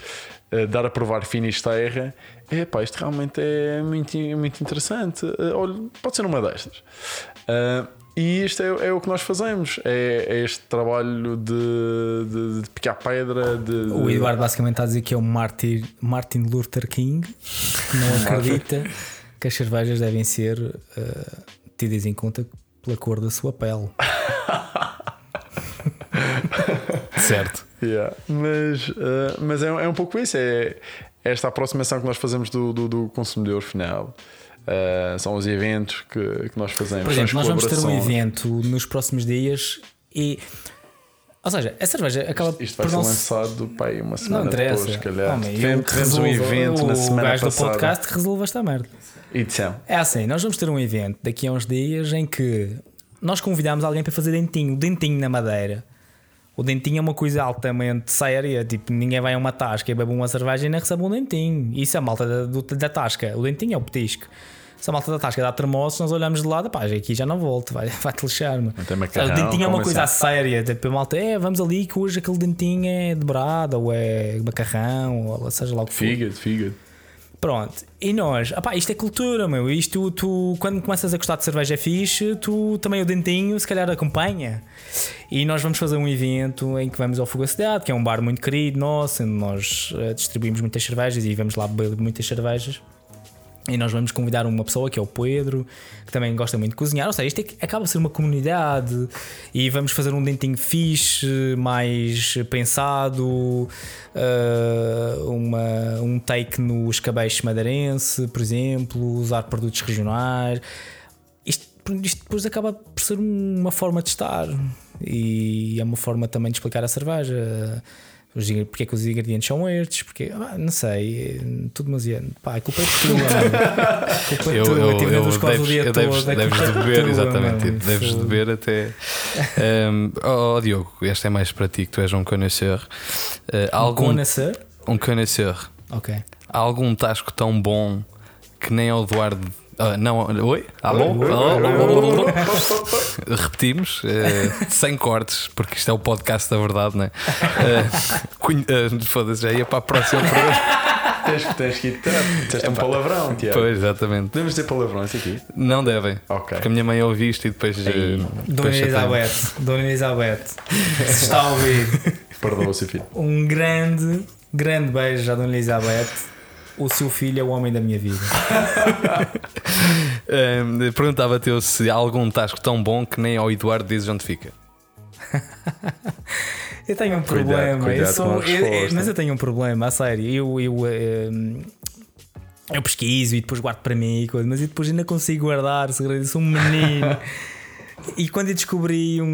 [SPEAKER 2] uh, dar a provar finis terra. É pá, isto realmente é muito, muito interessante. Uh, olha, pode ser uma destas. Uh, e isto é, é, o que nós fazemos: é, é este trabalho de, de, de, picar pedra. De,
[SPEAKER 3] o Eduardo basicamente está a dizer que é o Martin, Martin Luther King, que não acredita que as cervejas devem ser uh, tidas em conta pela cor da sua pele.
[SPEAKER 1] certo.
[SPEAKER 2] Yeah. Mas, uh, mas é, é, um pouco isso: é esta aproximação que nós fazemos do, do, do consumidor final. Uh, são os eventos que, que nós fazemos.
[SPEAKER 3] Por exemplo, nós vamos ter um evento nos próximos dias e. Ou seja, a cerveja acaba
[SPEAKER 2] Isto vai ser
[SPEAKER 3] não
[SPEAKER 2] lançado pai, uma semana
[SPEAKER 3] não
[SPEAKER 2] depois, se calhar.
[SPEAKER 3] Homem, tivemos um evento na semana passada. O do podcast que resolva esta merda.
[SPEAKER 2] Edição.
[SPEAKER 3] É assim, nós vamos ter um evento daqui a uns dias em que nós convidamos alguém para fazer dentinho, dentinho na madeira. O dentinho é uma coisa altamente séria. Tipo, ninguém vai a uma tasca e bebe uma cerveja e nem recebe um dentinho. Isso é a malta da, da tasca. O dentinho é o petisco. Se a malta da tasca dá termoço, nós olhamos de lado, pá, aqui já não volto, vai, vai te lixar-me. O dentinho é uma coisa assim? séria. Tipo, a malta, é, vamos ali que hoje aquele dentinho é dobrado, ou é macarrão, ou seja lá o que for.
[SPEAKER 2] Fígado, fígado.
[SPEAKER 3] Pronto, e nós, opá, isto é cultura, meu. Isto, tu, quando começas a gostar de cerveja fixe, tu também o dentinho, se calhar, acompanha. E nós vamos fazer um evento em que vamos ao Fugacidade, que é um bar muito querido nosso, onde nós uh, distribuímos muitas cervejas e vamos lá beber muitas cervejas. E nós vamos convidar uma pessoa que é o Pedro, que também gosta muito de cozinhar. Ou seja, isto é, acaba de ser uma comunidade e vamos fazer um dentinho fixe, mais pensado, uh, uma, um take no escabeche madeirense, por exemplo, usar produtos regionais. Isto, isto depois acaba por ser uma forma de estar e é uma forma também de explicar a cerveja porque é que os ingredientes são estes, porque ah, não sei, tudo demasiado. Pá, a culpa é tua, culpa é tua. Eu, eu, eu, deves, dia eu deves, todo,
[SPEAKER 1] deves de beber, tua, exatamente, mano. deves de beber até. Um, oh, Diogo, esta é mais para ti, que tu és um conhecer.
[SPEAKER 3] Uh, algum, um conhecer?
[SPEAKER 1] Um conhecer.
[SPEAKER 3] Ok.
[SPEAKER 1] Há algum tasco tão bom que nem ao Eduardo Ah, não, oi? Alô? Repetimos, eh, sem cortes, porque isto é o podcast da verdade, não é? Eh, conhe- eh, Foda-se, já ia para a próxima pergunta.
[SPEAKER 2] Tens, tens que ir. Tens um palavrão, Tiago.
[SPEAKER 1] Pois, exatamente.
[SPEAKER 2] Podemos dizer palavrões aqui?
[SPEAKER 1] Não devem.
[SPEAKER 2] Ok.
[SPEAKER 1] Porque a minha mãe ouve isto e depois. eh,
[SPEAKER 3] Dona
[SPEAKER 1] depois.
[SPEAKER 3] Elizabeth, Dona Elizabeth, se está a ouvir,
[SPEAKER 2] Perdoa o seu filho.
[SPEAKER 3] um grande, grande beijo à Dona Elizabeth. O seu filho é o homem da minha vida.
[SPEAKER 1] Eh, Perguntava-te eu se há algum tasco tão bom que nem ao Eduardo dizes onde fica.
[SPEAKER 3] Eu tenho um
[SPEAKER 2] Cuidado,
[SPEAKER 3] problema,
[SPEAKER 2] cuidado
[SPEAKER 3] eu sou- eu- eu- mas eu tenho um problema, a sério. Eu, eu, eu pesquiso e depois guardo para mim, mas eu depois ainda consigo guardar segredo. Eu sou um menino. e quando eu descobri um,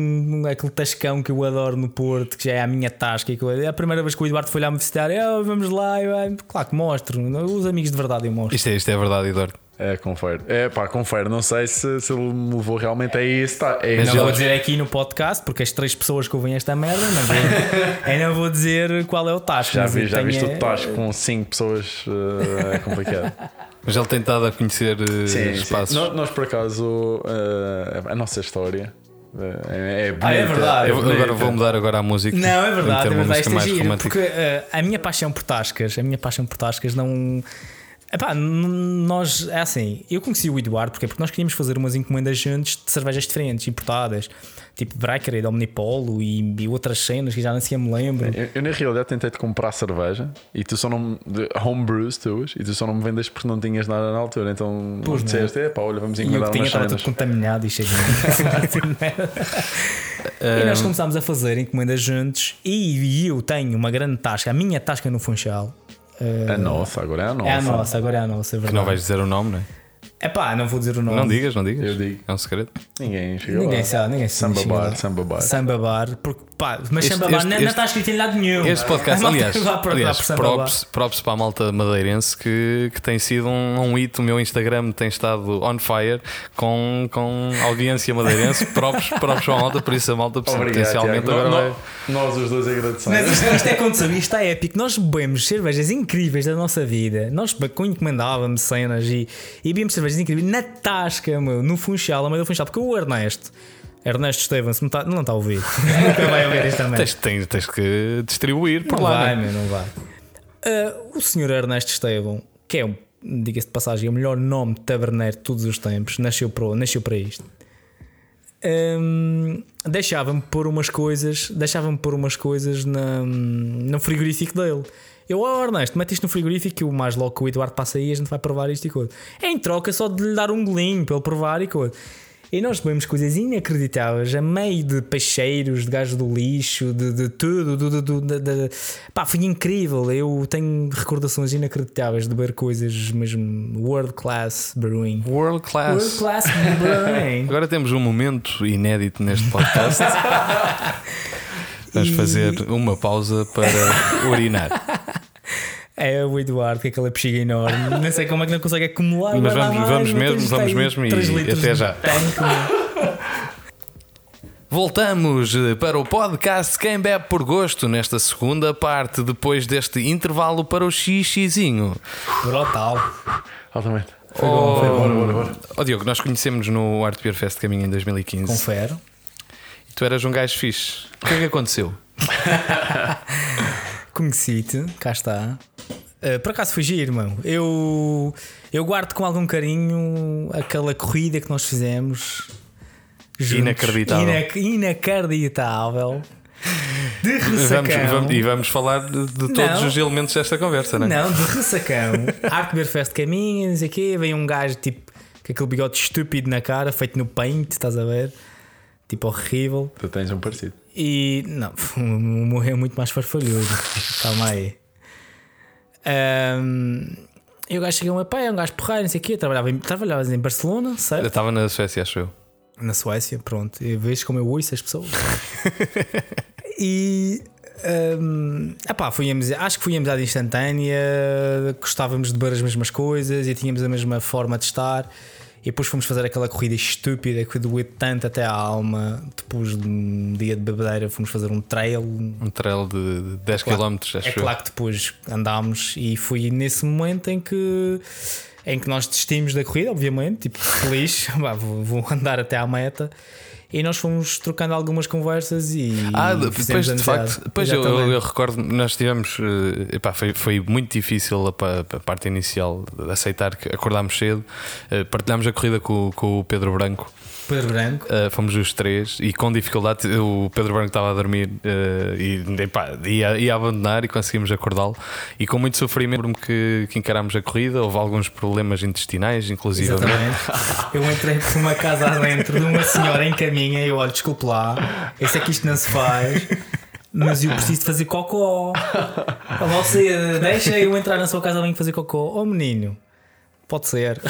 [SPEAKER 3] um- aquele tascão que eu adoro no Porto, que já é a minha tasca, e coisa, é a primeira vez que o Eduardo foi lá me visitar. Eu, vamos lá, eu, ah, claro que mostro. Os amigos de verdade eu mostro.
[SPEAKER 1] Isto é, isto é verdade, Eduardo.
[SPEAKER 2] É, confere. É, pá, confere. Não sei se, se ele me levou realmente a isso. Tá, é
[SPEAKER 3] Não vou dizer aqui no podcast, porque as três pessoas que ouvem esta merda, não vou, eu não vou dizer qual é o tasco.
[SPEAKER 2] Já, vi, já viste o Tasco com 5 pessoas? eh, é complicado.
[SPEAKER 1] Mas ele tem estado a conhecer eh, espaços.
[SPEAKER 2] Nós, nós, por acaso, eh, a nossa história eh, é, bonita.
[SPEAKER 3] Ah, é verdade.
[SPEAKER 1] Eu
[SPEAKER 2] bonita.
[SPEAKER 1] agora vou mudar agora a música.
[SPEAKER 3] Não, é verdade, é verdade. Isto é giro, porque eh, a minha paixão por tascas, a minha paixão por tascas não. Epá, nós, é assim, eu conheci o Eduardo porque, porque nós queríamos fazer umas encomendas juntos de cervejas diferentes, importadas, tipo Brecker e Omnipolo e, e outras cenas que já nem sequer me lembro.
[SPEAKER 2] Eu, eu, na realidade tentei te comprar cerveja e tu só não me- de homebrews tuas e tu só não me vendes porque não tinhas nada na altura. Então
[SPEAKER 3] Pois não.
[SPEAKER 2] disseste, é pá, olha, vamos
[SPEAKER 3] E
[SPEAKER 2] encomendar umas
[SPEAKER 3] estava
[SPEAKER 2] cenas.
[SPEAKER 3] tudo contaminado e cheio de. E nós começámos a fazer encomendas juntos e eu tenho uma grande tasca, a minha tasca no Funchal. Eh,
[SPEAKER 2] A nossa, agora é a nossa.
[SPEAKER 3] é a nossa, agora é a nossa, é
[SPEAKER 1] Que
[SPEAKER 3] verdade.
[SPEAKER 1] não vais dizer o nome, não é?
[SPEAKER 3] É pá, não vou dizer o nome.
[SPEAKER 1] Não digas, não digas.
[SPEAKER 2] Eu digo.
[SPEAKER 1] É um segredo.
[SPEAKER 2] Ninguém chegou
[SPEAKER 3] Ninguém
[SPEAKER 2] lá.
[SPEAKER 3] sabe, ninguém sabe.
[SPEAKER 2] Samba bar, samba bar.
[SPEAKER 3] Samba bar, porque pá, mas
[SPEAKER 1] Este- este-
[SPEAKER 3] não, está escrito em lado nenhum.
[SPEAKER 1] Este podcast, aliás,
[SPEAKER 3] procurar
[SPEAKER 1] aliás props, props para a malta madeirense que, que tem sido um, um hito. O meu Instagram tem estado on fire com, com audiência madeirense. Props, props para a malta, por isso a malta
[SPEAKER 2] Obrigado,
[SPEAKER 1] potencialmente
[SPEAKER 2] Tiago.
[SPEAKER 1] agora vai.
[SPEAKER 2] nó- Nós os dois agradecemos.
[SPEAKER 3] Mas isto, é aconteceu, isto é épico. Nós bebemos cervejas incríveis da nossa vida. Nós encomendávamos cenas e, e bebíamos cervejas incríveis na tasca, meu, no Funchal, a meio do Funchal. Porque o Ernesto, Ernesto Stevens, não está não está a ouvir. Nunca vai ouvir esta merda.
[SPEAKER 1] Tens, tens, tens que distribuir por
[SPEAKER 3] Não
[SPEAKER 1] lá.
[SPEAKER 3] vai,
[SPEAKER 1] né?
[SPEAKER 3] não vai. Ah, o senhor Ernesto Estevão, que é, um- diga-se de passagem, o melhor nome de taberneiro de todos os tempos, nasceu para, nasceu para isto. Hum, deixava-me pôr umas coisas, deixava-me pôr umas coisas na, no frigorífico dele. Eu, oh Ernesto, mete isto no frigorífico o mais logo que o Eduardo passa aí a gente vai provar isto e coisa. Em troca só de lhe dar um golinho para ele provar e coisa. E nós bebemos coisas inacreditáveis, a meio de peixeiros, de gajos do lixo, de, de tudo. do- do- do- de- de- Pá, foi incrível. Eu tenho recordações inacreditáveis de beber coisas mesmo world class brewing.
[SPEAKER 1] World class.
[SPEAKER 3] World class brewing.
[SPEAKER 1] Agora temos um momento inédito neste podcast. Vamos fazer uma pausa para urinar.
[SPEAKER 3] É o Eduardo, com aquela bexiga enorme. Não sei como é que não consegue acumular.
[SPEAKER 1] Mas vamos-
[SPEAKER 3] mais,
[SPEAKER 1] vamos mesmo, vamos mesmo e até já.
[SPEAKER 3] tanque, meu.
[SPEAKER 1] Voltamos eh, para o podcast Quem Bebe por Gosto nesta segunda parte, depois deste intervalo para o xixizinho.
[SPEAKER 3] Brutal.
[SPEAKER 2] Altamente.
[SPEAKER 3] Foi bom, foi bom.
[SPEAKER 2] Bora, bora, bora.
[SPEAKER 1] Ó Diogo, nós conhecemos no Art Beer Fest Caminho em 2015
[SPEAKER 3] Confere.
[SPEAKER 1] e tu eras um gajo fixe. O que é que aconteceu?
[SPEAKER 3] Conheci-te, cá está. Uh, por acaso foi giro, irmão. Eu, eu guardo com algum carinho aquela corrida que nós fizemos. juntos.
[SPEAKER 1] Inacreditável.
[SPEAKER 3] Inac- inacreditável. De
[SPEAKER 1] Vamos,
[SPEAKER 3] ressacão.
[SPEAKER 1] vamos- e vamos falar de, de todos
[SPEAKER 3] Não.
[SPEAKER 1] os elementos desta conversa, não é?
[SPEAKER 3] Não, de ressacão. Arte Beer Fest caminha, não sei o quê. Vem um gajo tipo com aquele bigode estúpido na cara, feito no paint, estás a ver? Tipo horrível.
[SPEAKER 2] Tu tens um parecido.
[SPEAKER 3] E não, o meu é muito mais farfalhudo. Calma aí. Ahm, e o gajo chegou a pé, é um gajo porreiro, não sei o quê. Trabalhava em, trabalhavas em Barcelona,
[SPEAKER 1] Eu
[SPEAKER 3] certo?
[SPEAKER 1] estava na Suécia, acho eu.
[SPEAKER 3] Na Suécia, pronto. E vês como eu ouço as pessoas. e. ahm, epá, fomos, acho que fomos à instantânea, gostávamos de beber as mesmas coisas e tínhamos a mesma forma de estar. E depois fomos fazer aquela corrida estúpida que doeu tanto até à alma. Depois de um dia de bebedeira, fomos fazer um trail.
[SPEAKER 1] Um trail de de 10
[SPEAKER 3] claro-
[SPEAKER 1] km, acho
[SPEAKER 3] É claro que depois andámos e foi nesse momento em que em que nós desistimos da corrida, obviamente, tipo, feliz, vou, vou andar até à meta. E nós fomos trocando algumas conversas e.
[SPEAKER 1] Ah, depois de facto, depois eu, eu, eu recordo, nós tivemos, eh, epá, foi, foi muito difícil a, a parte inicial aceitar que acordámos cedo, eh, partilhámos a corrida com, com o Pedro Branco,
[SPEAKER 3] Pedro Branco.
[SPEAKER 1] eh, fomos os três e com dificuldade o Pedro Branco estava a dormir eh, e epá, ia, ia abandonar e conseguimos acordá-lo. E com muito sofrimento, lembro-me que, que encarámos a corrida, houve alguns problemas intestinais, inclusive.
[SPEAKER 3] Exatamente. Eu entrei por uma casa adentro de uma senhora em caminha e eu olho, desculpe lá, eu sei que isto não se faz, mas eu preciso de fazer cocó. Você deixa eu entrar na sua casa bem fazer cocó. Oh menino, pode ser.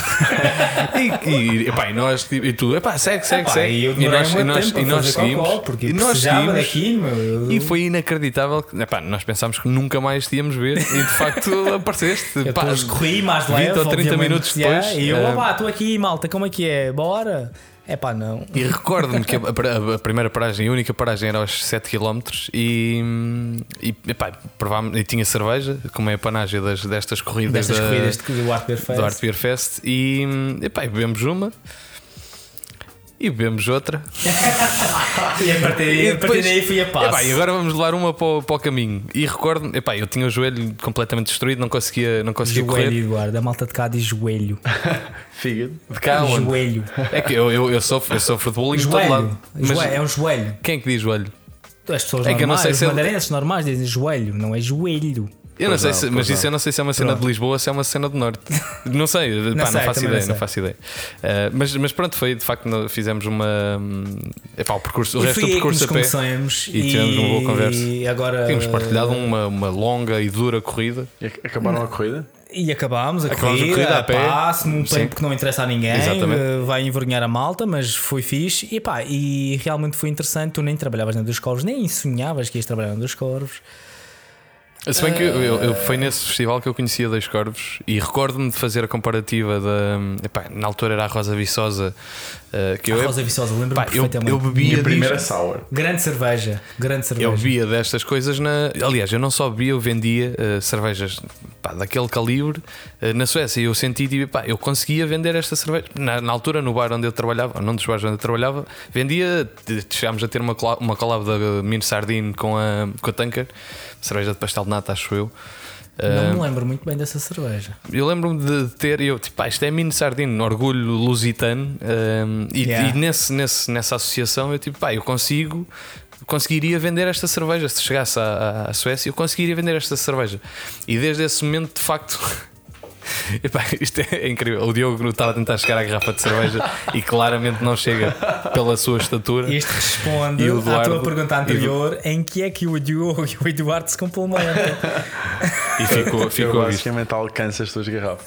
[SPEAKER 1] E, e, epá, e nós, e tu, epá, segue, segue,
[SPEAKER 3] Pá,
[SPEAKER 1] segue.
[SPEAKER 3] e eu
[SPEAKER 1] e nós, e nós, e nós seguimos.
[SPEAKER 3] porque
[SPEAKER 1] e nós seguimos.
[SPEAKER 3] daquilo. meu.
[SPEAKER 1] E foi inacreditável que epá, nós pensámos que nunca mais te íamos ver e de facto apareceste.
[SPEAKER 3] Eu
[SPEAKER 1] Pá,
[SPEAKER 3] corri mais
[SPEAKER 1] 20
[SPEAKER 3] leve,
[SPEAKER 1] ou 30
[SPEAKER 3] obviamente,
[SPEAKER 1] minutos
[SPEAKER 3] já,
[SPEAKER 1] depois,
[SPEAKER 3] E eu,
[SPEAKER 1] eh,
[SPEAKER 3] opá, estou aqui, malta, como é que é? Bora? É pá, não.
[SPEAKER 1] E recordo-me que a, a- primeira paragem, a única paragem era aos 7 km e, e, epá, provámos- e tinha cerveja, como é a panagem das, destas corridas,
[SPEAKER 3] Destas
[SPEAKER 1] da-
[SPEAKER 3] corridas do Art Beer Fest.
[SPEAKER 1] do Art Beer Fest e, epá, e bebemos uma e bebemos outra.
[SPEAKER 3] E a partir,
[SPEAKER 1] E
[SPEAKER 3] a partir daí fui a passo.
[SPEAKER 1] Epá, e agora vamos levar uma para o, para o caminho. E recordo, epá, eu tinha o joelho completamente destruído, não conseguia, não conseguia
[SPEAKER 3] Joelho,
[SPEAKER 1] correr.
[SPEAKER 3] Eduardo. A malta de cá diz joelho.
[SPEAKER 2] Fígado.
[SPEAKER 1] De cá onde?
[SPEAKER 3] joelho.
[SPEAKER 1] É que eu, eu, eu sofro, eu sofro de bullying de todo
[SPEAKER 3] Joelho.
[SPEAKER 1] lado. Mas
[SPEAKER 3] Joelho, É um joelho.
[SPEAKER 1] quem é que diz joelho?
[SPEAKER 3] As pessoas
[SPEAKER 1] É que eu não
[SPEAKER 3] normais,
[SPEAKER 1] sei
[SPEAKER 3] os
[SPEAKER 1] se
[SPEAKER 3] madeirenses normais dizem joelho, não é joelho.
[SPEAKER 1] Eu não sei,
[SPEAKER 2] não,
[SPEAKER 1] se, mas
[SPEAKER 2] não.
[SPEAKER 1] isso eu não sei se é uma cena
[SPEAKER 3] Pronto.
[SPEAKER 1] de Lisboa ou se é uma cena do Norte. Não sei, pá, não,
[SPEAKER 3] sei,
[SPEAKER 1] faço
[SPEAKER 3] também
[SPEAKER 1] ideia,
[SPEAKER 3] não
[SPEAKER 1] não, faço ideia. Uh, mas, mas pronto, foi de facto, fizemos uma. hum, Epá, o percurso, o
[SPEAKER 3] e
[SPEAKER 1] resto do percurso a pé.
[SPEAKER 3] conhecemos
[SPEAKER 1] e tivemos uma boa conversa.
[SPEAKER 3] E agora.
[SPEAKER 1] Tínhamos partilhado uma, uma longa e dura corrida.
[SPEAKER 2] E ac- acabaram a corrida?
[SPEAKER 3] E acabámos a
[SPEAKER 1] Acabámos a
[SPEAKER 3] corrida,
[SPEAKER 1] corrida a
[SPEAKER 3] a
[SPEAKER 1] pé.
[SPEAKER 3] passo, num
[SPEAKER 1] Sim.
[SPEAKER 3] tempo que não interessa a ninguém,
[SPEAKER 1] Exatamente.
[SPEAKER 3] eh, vai envergonhar a malta, mas foi fixe. E, pá, e realmente foi interessante. Tu nem trabalhavas na dos Corvos, nem sonhavas que ias trabalhar na dos Corvos.
[SPEAKER 1] Se bem que eu, eu- foi nesse festival que eu conhecia Dois Corvos e recordo-me de fazer a comparativa da. Epá, na altura era a Rosa Viçosa. uh, que eu,
[SPEAKER 3] a Rosa Viçosa, lembro-me
[SPEAKER 1] pá, eu,
[SPEAKER 3] perfeitamente.
[SPEAKER 1] eu bebia
[SPEAKER 2] Minha primeira
[SPEAKER 1] disto.
[SPEAKER 2] sour.
[SPEAKER 3] Grande cerveja, grande cerveja.
[SPEAKER 1] Eu bebia destas coisas na. Aliás, eu não só bebia, eu vendia uh, cervejas pá, daquele calibre uh, na Suécia. E eu senti, tipo, pá, eu conseguia vender esta cerveja. Na, na altura, no bar onde eu trabalhava, ou num dos bares onde eu trabalhava, vendia. Chegámos a ter uma, uma collab da Mino Sardine com a, com a Tanker, cerveja de pastel de nata, acho eu.
[SPEAKER 3] Não me lembro muito bem dessa cerveja.
[SPEAKER 1] eu lembro-me de ter, eu, tipo, pá, isto é Mino Sardine, orgulho lusitano, um, e,
[SPEAKER 3] Yeah.
[SPEAKER 1] e nesse, nesse, nessa associação eu, tipo, pá, eu consigo, conseguiria vender esta cerveja. Se chegasse à, à Suécia, eu conseguiria vender esta cerveja. E desde esse momento, de facto. Epá, isto é incrível. O Diogo estava a tentar chegar à garrafa de cerveja e claramente não chega pela sua estatura.
[SPEAKER 3] Isto responde
[SPEAKER 1] E o
[SPEAKER 3] à
[SPEAKER 1] Eduardo-
[SPEAKER 3] tua pergunta anterior em que é que o Diogo e o Eduardo se complementam.
[SPEAKER 1] E ficou,
[SPEAKER 2] Eu
[SPEAKER 1] ficou isto.
[SPEAKER 2] basicamente alcanço as tuas garrafas.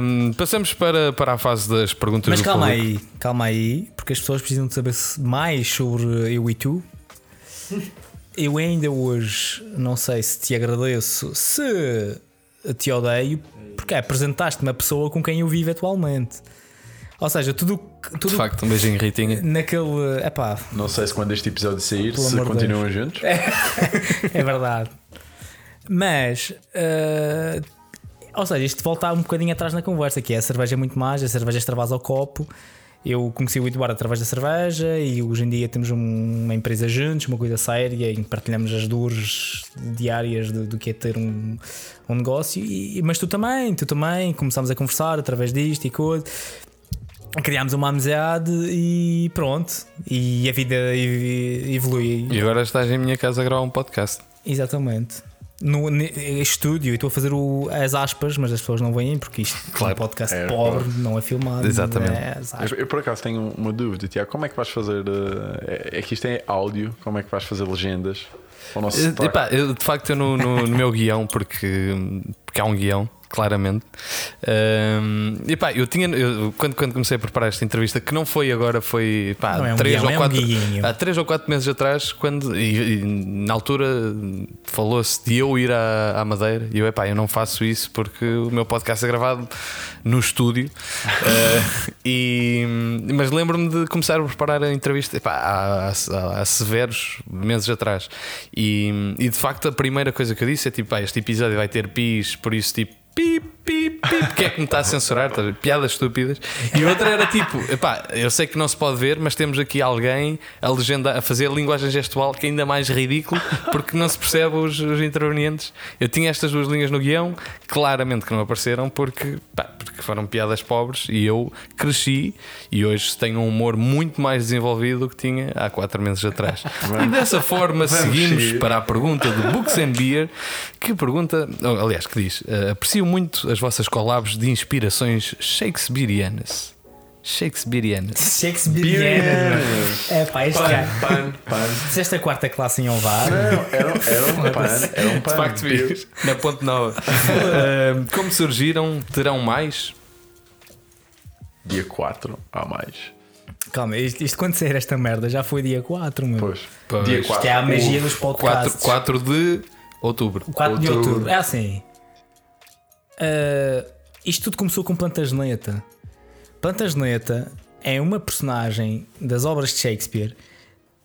[SPEAKER 1] Um, passamos para, para a fase das perguntas
[SPEAKER 3] Mas
[SPEAKER 1] do
[SPEAKER 3] calma
[SPEAKER 1] público.
[SPEAKER 3] aí, calma aí, porque as pessoas precisam de saber mais sobre eu e tu. Eu ainda hoje não sei se te agradeço, se te odeio, porque apresentaste-me a pessoa com quem eu vivo atualmente. Ou seja, tudo,
[SPEAKER 1] De
[SPEAKER 3] tudo
[SPEAKER 1] facto, um beijinho, Ritinha.
[SPEAKER 3] naquele. Epá,
[SPEAKER 2] Não sei se quando este episódio sair,
[SPEAKER 3] Pelo
[SPEAKER 2] se
[SPEAKER 3] amor de
[SPEAKER 2] continuam juntos.
[SPEAKER 3] é verdade. Mas, eh, ou seja, isto volta um bocadinho atrás na conversa, que é a cerveja é muito mais, a cerveja extravasa ao copo. Eu conheci o Eduardo através da cerveja e hoje em dia temos um- uma empresa juntos, uma coisa séria, em que partilhamos as dores diárias do, do que é ter um, um negócio. E, mas tu também, tu também, começámos a conversar através disto e coisa. Criámos uma amizade e pronto. E a vida ev- evolui.
[SPEAKER 1] E agora estás em minha casa a gravar um podcast.
[SPEAKER 3] Exatamente. No estúdio, e estou a fazer o- as aspas, mas as pessoas não veem porque isto
[SPEAKER 1] Claro.
[SPEAKER 3] é um podcast
[SPEAKER 2] É,
[SPEAKER 3] pobre, não é filmado.
[SPEAKER 1] Exatamente.
[SPEAKER 3] É as aspas.
[SPEAKER 2] Eu, eu, por acaso tenho uma dúvida, Tiago. Como é que vais fazer? eh, é, é que isto é áudio, como é que vais fazer legendas?
[SPEAKER 1] Eh, epá, eu, de facto, eu no, no- no meu guião, porque, porque há um guião, claramente. Ahm, epá, eu tinha, eu- quando, quando comecei a preparar esta entrevista, que não foi agora, foi pá,
[SPEAKER 3] é um
[SPEAKER 1] três,
[SPEAKER 3] guião,
[SPEAKER 1] ou
[SPEAKER 3] é um
[SPEAKER 1] quatro, há três ou quatro meses atrás, quando e, e na altura falou-se de eu ir à, à Madeira, e eu, epá, eu não faço isso porque o meu podcast é gravado no estúdio. Ah, e, mas lembro-me de começar a preparar a entrevista epá, há, há- há severos meses atrás. E, e de facto, a primeira coisa que eu disse é tipo: pá, este episódio vai ter pis, por isso, tipo. Beep. Pip, pi, pi, que é que me está a censurar? Tá? Piadas estúpidas. E outra era tipo, epá, eu sei que não se pode ver, mas temos aqui alguém a legenda a fazer linguagem gestual que é ainda mais ridículo porque não se percebe os, os intervenientes. Eu tinha estas duas linhas no guião, claramente que não apareceram porque, pá, porque foram piadas pobres e eu cresci e hoje tenho um humor muito mais desenvolvido do que tinha há quatro meses atrás. E dessa forma seguimos
[SPEAKER 2] seguir.
[SPEAKER 1] para a pergunta do Books and Beer, que pergunta, aliás, que diz: eh, aprecio muito as vossas collabs de inspirações shakespearianas. Shakespearianas.
[SPEAKER 3] Shakespeare. É pá, este
[SPEAKER 2] Pan,
[SPEAKER 3] cara.
[SPEAKER 2] pan, pan.
[SPEAKER 3] Fizeste a quarta classe em Ovar.
[SPEAKER 2] Não, era, era um pan, era um pan.
[SPEAKER 1] De facto, vi na Ponte Nova. Eh, como surgiram? Terão mais?
[SPEAKER 2] Dia 4 há mais.
[SPEAKER 3] Calma, isto, isto quando sair esta merda já foi dia 4, meu.
[SPEAKER 2] Pois.
[SPEAKER 1] Pois.
[SPEAKER 2] Dia
[SPEAKER 1] Isto
[SPEAKER 2] 4.
[SPEAKER 3] Isto é a magia dos
[SPEAKER 1] 4,
[SPEAKER 3] podcasts.
[SPEAKER 1] 4 de outubro.
[SPEAKER 3] 4 de
[SPEAKER 2] Outubro.
[SPEAKER 3] outubro. É assim. Ah, isto tudo começou com Plantageneta. Plantageneta é uma personagem das obras de Shakespeare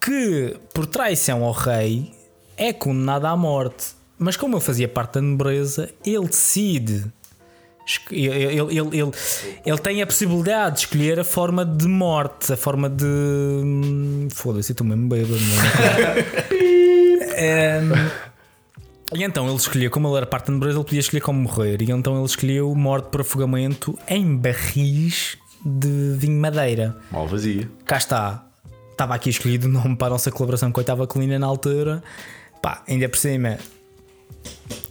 [SPEAKER 3] que, por traição ao rei, é condenada à morte. Mas como ele fazia parte da nobreza, ele decide. Ele, ele, ele, ele, tem a possibilidade de escolher a forma de morte, a forma de. hum, Foda-se, eu estou mesmo bêbado. Ehm, e então ele escolheu, como ele era parte da nobreza, ele podia escolher como morrer. E então ele escolheu morte por afogamento em barris de vinho madeira.
[SPEAKER 2] Mal vazia.
[SPEAKER 3] Cá está. Estava aqui escolhido o nome para a nossa colaboração com a Oitava Colina na altura. Pá, ainda por cima,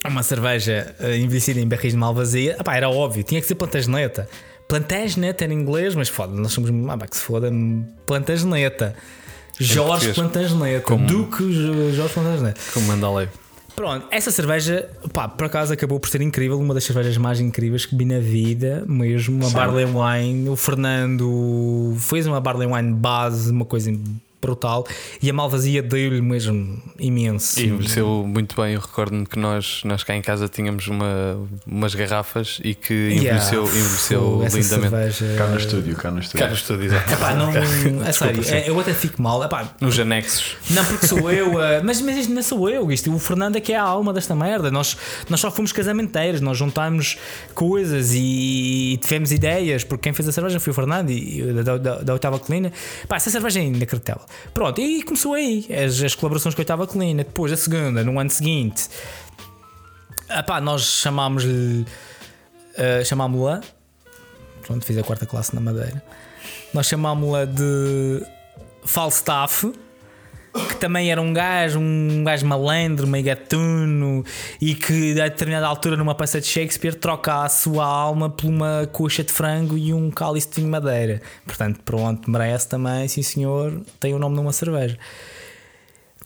[SPEAKER 3] uma cerveja eh, envelhecida em barris de malvazia. Ah, pá, era óbvio, tinha que ser plantageneta. Plantageneta era em inglês, mas foda, nós somos. Ah, pá, que se foda, plantageneta. Jorge. Plantageneta.
[SPEAKER 1] Como-
[SPEAKER 3] Duque Jo- Jorge Plantageneta.
[SPEAKER 1] Como manda a lei.
[SPEAKER 3] Pronto, essa cerveja, pá, por acaso acabou por ser incrível, uma das cervejas mais incríveis que vi na vida, mesmo, uma Barley Wine. O Fernando fez uma Barley Wine base, uma coisa brutal, e a Malvazia deu-lhe mesmo imenso.
[SPEAKER 1] E envelheceu muito bem. Eu recordo-me que nós, nós cá em casa tínhamos uma, umas garrafas e que envelheceu,
[SPEAKER 3] Yeah,
[SPEAKER 1] envelheceu
[SPEAKER 3] essa
[SPEAKER 1] lindamente.
[SPEAKER 3] cerveja-
[SPEAKER 2] Cá no estúdio, cá no estúdio.
[SPEAKER 1] Cá no estúdio, exato.
[SPEAKER 3] Epá, não, a sério, é- eu até fico mal. Epá,
[SPEAKER 1] Nos anexos.
[SPEAKER 3] Não, porque sou eu, ah, mas, mas isto não sou eu. Isto, o Fernando é que é a alma desta merda. Nós, nós só fomos casamenteiros, nós juntámos coisas e, tivemos ideias, porque quem fez a cerveja foi o Fernando e, e da, da, da Oitava Colina. Pá, essa cerveja é inacreditável. Pronto, e começou aí as, as colaborações com a Oitava Colina. Depois, a segunda, no ano seguinte, ah, pá, nós chamámos-lhe. ah, chamámos-la. Pronto, fiz a quarta classe na Madeira. Nós chamámos-la de Falstaff que também era um gajo, um gajo malandro, meio gatuno, e que a determinada altura, numa peça de Shakespeare, troca a sua alma por uma coxa de frango e um cálice de madeira. Portanto, pronto, merece também, sim senhor, tem o nome de uma cerveja.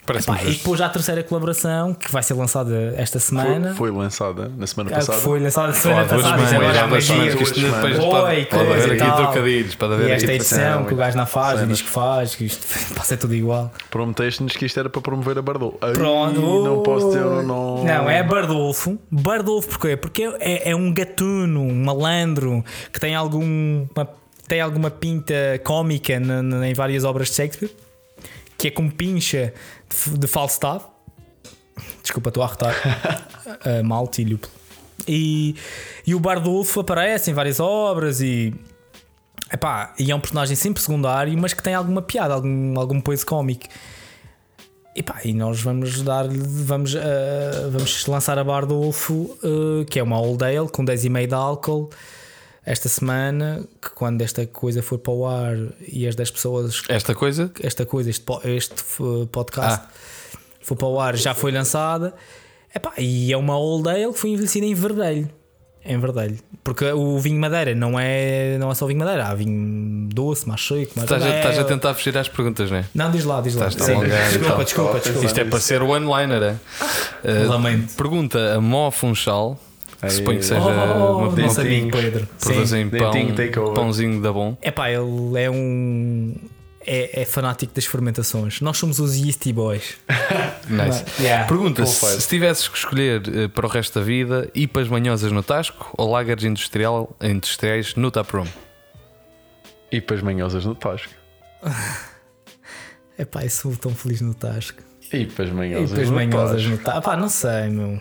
[SPEAKER 1] Parece-me
[SPEAKER 3] Pá, e depois já a terceira colaboração, que vai ser lançada esta
[SPEAKER 2] Foi,
[SPEAKER 3] semana.
[SPEAKER 2] foi lançada na semana
[SPEAKER 3] Ah, que
[SPEAKER 2] passada.
[SPEAKER 3] foi lançada
[SPEAKER 1] Há
[SPEAKER 3] semana
[SPEAKER 1] duas
[SPEAKER 3] passada,
[SPEAKER 1] semanas, já
[SPEAKER 3] há
[SPEAKER 1] há duas semanas,
[SPEAKER 3] dias.
[SPEAKER 1] que isto
[SPEAKER 2] duas
[SPEAKER 1] depois
[SPEAKER 3] semanas.
[SPEAKER 1] pode,
[SPEAKER 3] Oi,
[SPEAKER 1] pode haver
[SPEAKER 3] e
[SPEAKER 1] aqui
[SPEAKER 3] tal.
[SPEAKER 1] trocadilhos, pode haver
[SPEAKER 3] E
[SPEAKER 1] aqui
[SPEAKER 3] esta edição que o gajo não faz e diz que faz, que isto passa ser tudo igual.
[SPEAKER 2] Prometeste-nos que isto era para promover a Bardot. Ai,
[SPEAKER 3] Pronto.
[SPEAKER 2] Não posso dizer o nome.
[SPEAKER 3] Não, é Bardolfo. Bardolfo porquê? Porque é, é um gatuno, um malandro que tem, algum, uma- tem alguma pinta cómica na- na- em várias obras de Shakespeare, que é como pincha de, Falstaff. Desculpa, estou a arrotar. uh, malte e. E, o Bardolfo aparece em várias obras e. Epá, e é um personagem sempre secundário, mas que tem alguma piada, algum, algum peso cómico. E pá, e nós vamos dar vamos, ah, vamos lançar a Bardolfo, ah, que é uma Old Ale com 10,5 de álcool esta semana, que quando esta coisa for para o ar e as 10 pessoas,
[SPEAKER 1] Esta coisa,
[SPEAKER 3] esta coisa, este, este uh, podcast for para o ar, já foi lançada. Epá, e é uma Old Ale que foi envelhecida em verdelho. Em verdelho. Porque o vinho madeira não é, não é só vinho madeira, há vinho doce, mais seco, mais
[SPEAKER 1] estás a, estás a tentar fugir às perguntas, não é?
[SPEAKER 3] Não, diz lá, diz lá.
[SPEAKER 1] Estás-te a
[SPEAKER 3] Sim.
[SPEAKER 1] e
[SPEAKER 3] Desculpa,
[SPEAKER 1] tal.
[SPEAKER 3] desculpa, desculpa.
[SPEAKER 1] Isto é para ser o one-liner, é? Uh,
[SPEAKER 3] Lamento.
[SPEAKER 1] Pergunta a Mó Funchal, suponho que seja
[SPEAKER 3] Oh,
[SPEAKER 1] uma, uma
[SPEAKER 3] nosso amigo
[SPEAKER 2] dentinhos.
[SPEAKER 3] Pedro. Sim.
[SPEAKER 1] produzem pão, pãozinho da bom.
[SPEAKER 3] Epá, ele é um. É, é fanático das fermentações. Nós somos os Yeasty Boys.
[SPEAKER 1] Nice.
[SPEAKER 3] Yeah.
[SPEAKER 1] Pergunta se, se tivesses que escolher eh, para o resto da vida IPAs manhosas no Tasco ou lagers industrial, industriais no Taproom?
[SPEAKER 2] E para as manhosas no Tasco.
[SPEAKER 3] Epá, eu sou tão feliz no Tasco.
[SPEAKER 2] Para as
[SPEAKER 3] E
[SPEAKER 2] manhosas
[SPEAKER 3] depois
[SPEAKER 2] no
[SPEAKER 3] manhosas
[SPEAKER 2] Tasco.
[SPEAKER 3] no Tasco. Epá, não sei, meu.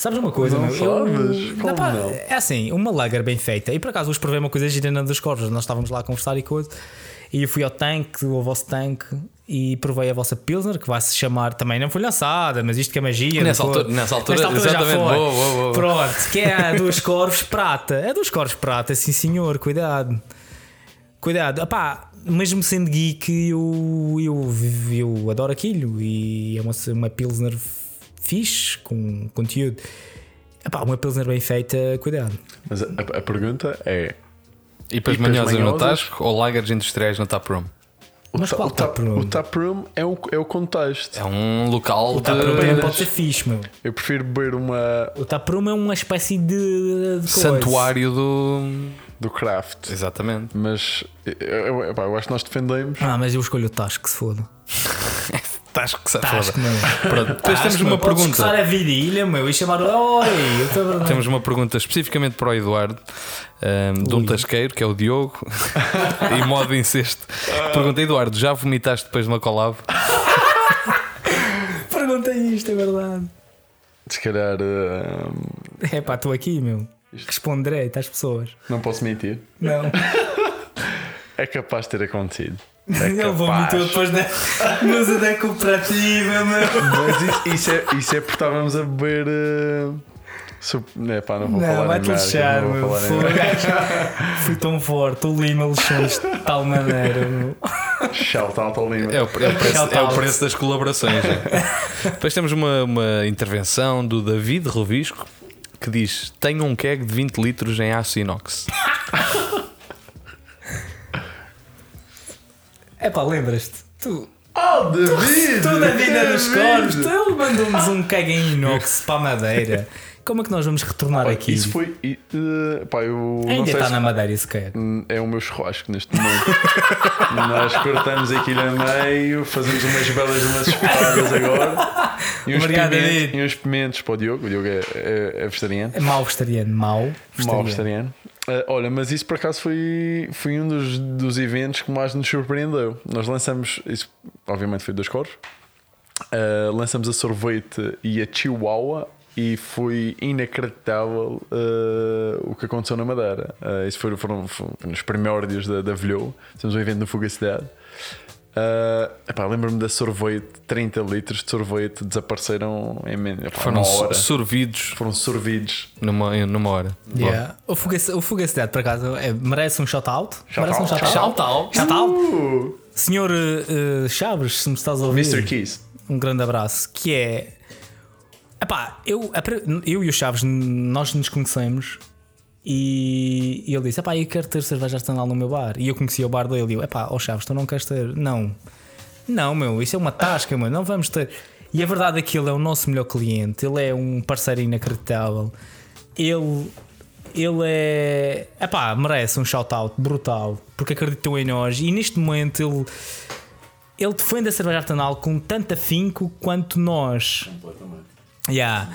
[SPEAKER 3] Sabes uma coisa,
[SPEAKER 2] Não
[SPEAKER 3] meu? Eu-
[SPEAKER 2] sabes?
[SPEAKER 3] Dá pá,
[SPEAKER 2] não?
[SPEAKER 3] É assim, uma lager bem feita. E por acaso hoje provei uma coisa girando dos corvos. Nós estávamos lá a conversar e coisa. E eu fui ao tanque, ao vosso tanque, e provei a vossa Pilsner, que vai se chamar também. Não foi lançada, mas isto que é magia.
[SPEAKER 1] Nessa altura- nessa altura,
[SPEAKER 3] já
[SPEAKER 1] exatamente.
[SPEAKER 3] foi.
[SPEAKER 1] Boa, boa, boa.
[SPEAKER 3] Pronto, que é a dos corvos prata. É dos corvos prata, sim senhor, cuidado. Cuidado, Epá, mesmo sendo geek, eu, eu, eu adoro aquilo e é uma, uma Pilsner fixe, com conteúdo. Epá, uma Pilsner bem feita, cuidado.
[SPEAKER 2] Mas a, a- pergunta é:
[SPEAKER 1] E para as manhosas no? Tasco ou lagers industriais no Taproom?
[SPEAKER 2] o,
[SPEAKER 3] Mas qual
[SPEAKER 2] o, ta-
[SPEAKER 3] taproom?
[SPEAKER 2] o taproom é o, é o contexto.
[SPEAKER 1] É um local
[SPEAKER 3] O
[SPEAKER 1] de.
[SPEAKER 3] Taproom pode ser fixe, meu.
[SPEAKER 2] Eu prefiro beber uma
[SPEAKER 3] O Taproom é uma espécie de, de
[SPEAKER 1] santuário do.
[SPEAKER 2] do craft.
[SPEAKER 1] Exatamente.
[SPEAKER 2] Mas eu, eu- epá, eu acho que nós defendemos.
[SPEAKER 3] Ah, mas eu escolho o Tasco, se foda.
[SPEAKER 1] Tasco que se foda.
[SPEAKER 3] meu.
[SPEAKER 1] Pronto, depois
[SPEAKER 3] Tasco,
[SPEAKER 1] temos
[SPEAKER 3] meu.
[SPEAKER 1] uma
[SPEAKER 3] Podes
[SPEAKER 1] pergunta.
[SPEAKER 3] começar a virilha, meu, e chamar. Oi, eu estou a verdade.
[SPEAKER 1] Temos uma pergunta especificamente para o Eduardo, ahm, de um tasqueiro, que é o Diogo, em modo incesto. Pergunta: Eduardo, já vomitaste depois de uma collab?
[SPEAKER 3] Perguntei isto, é verdade.
[SPEAKER 2] Se calhar eh,
[SPEAKER 3] É pá, estou aqui, meu. Responde direito às pessoas.
[SPEAKER 2] não posso mentir.
[SPEAKER 3] Não.
[SPEAKER 2] É capaz de ter acontecido. É
[SPEAKER 3] Ele
[SPEAKER 2] capaz.
[SPEAKER 3] vomitou depois da música da cooperativa, meu.
[SPEAKER 2] Mas isso, isso é, isso é porque estávamos a beber. eh, sup- é pá, não vou
[SPEAKER 3] Não,
[SPEAKER 2] falar marca,
[SPEAKER 3] lixar,
[SPEAKER 2] não
[SPEAKER 3] meu.
[SPEAKER 2] vou.
[SPEAKER 3] Fui tão forte, o Lima lixou-nos de tal maneira, meu.
[SPEAKER 2] Shout out ao Lima.
[SPEAKER 1] É o, é o preço, é o preço das colaborações. é. Depois temos uma, uma intervenção do David Rovisco que diz: Tenho um keg de 20 litros em aço inox.
[SPEAKER 3] É pá, lembras-te? Tu,
[SPEAKER 2] Oh, David!
[SPEAKER 3] tu da vida dos
[SPEAKER 2] David!
[SPEAKER 3] corpos, ele mandou-nos um keg em inox para a madeira. Como é que nós vamos retornar
[SPEAKER 2] Olha,
[SPEAKER 3] aqui?
[SPEAKER 2] Isso foi. e, eh, pá, eu não
[SPEAKER 3] Ainda
[SPEAKER 2] sei
[SPEAKER 3] está
[SPEAKER 2] se-
[SPEAKER 3] na madeira esse quer.
[SPEAKER 2] Hum, É o meu churrasco neste momento. Nós cortamos aquilo a meio, fazemos umas belas umas espetadas agora. E uns,
[SPEAKER 3] Obrigado,
[SPEAKER 2] pimentos,
[SPEAKER 3] David.
[SPEAKER 2] e uns pimentos para o Diogo. O Diogo é, é, é vegetariano.
[SPEAKER 3] É mau vegetariano, mau
[SPEAKER 2] Mal
[SPEAKER 3] vegetariano.
[SPEAKER 2] vegetariano. Ah, olha, mas isso por acaso foi, foi um dos, dos eventos que mais nos surpreendeu. Nós lançamos, isso obviamente foi dos coros, Ah, lançamos a sorvete e a chihuahua e foi inacreditável ah, o que aconteceu na Madeira. Isso foram, foram, foram nos primórdios da, da Velhou. Fizemos um evento no Fugacidade. Uh, epá, Lembro-me da sorvete, 30 litros de sorvete desapareceram em men- epá,
[SPEAKER 1] Foram
[SPEAKER 2] uma
[SPEAKER 1] so-
[SPEAKER 2] hora.
[SPEAKER 1] sorvidos
[SPEAKER 2] Foram sorvidos.
[SPEAKER 1] numa, numa hora.
[SPEAKER 3] Yeah. O Fugacidade, por acaso, é- merece um shout-out. merece um
[SPEAKER 2] Shout-out.
[SPEAKER 3] shout-out. Shout-out.
[SPEAKER 2] Uh,
[SPEAKER 3] Senhor eh, Chaves, se me estás a ouvir,
[SPEAKER 2] Mr. Keys.
[SPEAKER 3] um grande abraço. Que é. Epá, eu, eu e o Chaves, nós nos conhecemos e, e ele disse: Epá, eu quero ter cerveja artesanal no meu bar. E eu conhecia o bar dele e eu: Epá, ó Chaves, tu não queres ter? Não, não, meu, isso é uma tasca, meu, não vamos ter. E a verdade é que ele é o nosso melhor cliente, ele é um parceiro inacreditável. Ele, ele é. Epá, merece um shout-out brutal, porque acreditou em nós e neste momento ele. Ele defende a cerveja artesanal com tanto afinco quanto nós. Yeah.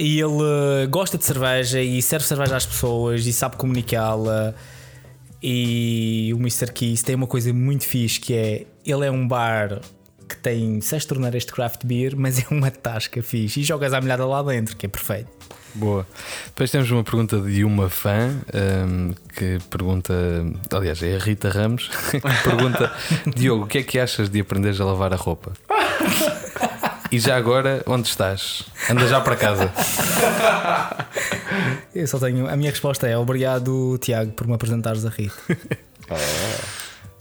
[SPEAKER 3] E ele eh, gosta de cerveja e serve cerveja às pessoas e sabe comunicá-la. E o Mr. Keys tem uma coisa muito fixe que é ele é um bar que tem seis torneiras de craft beer, mas é uma tasca fixe e jogas à molhada lá dentro, que é perfeito.
[SPEAKER 1] Boa. Depois temos uma pergunta de uma fã ahm, que pergunta, aliás, é a Rita Ramos, que pergunta: Diogo, o que é que achas de aprenderes a lavar a roupa? E já agora, onde estás? Anda já para casa.
[SPEAKER 3] Eu só tenho. A minha resposta é obrigado, Tiago, por me apresentares a Rita.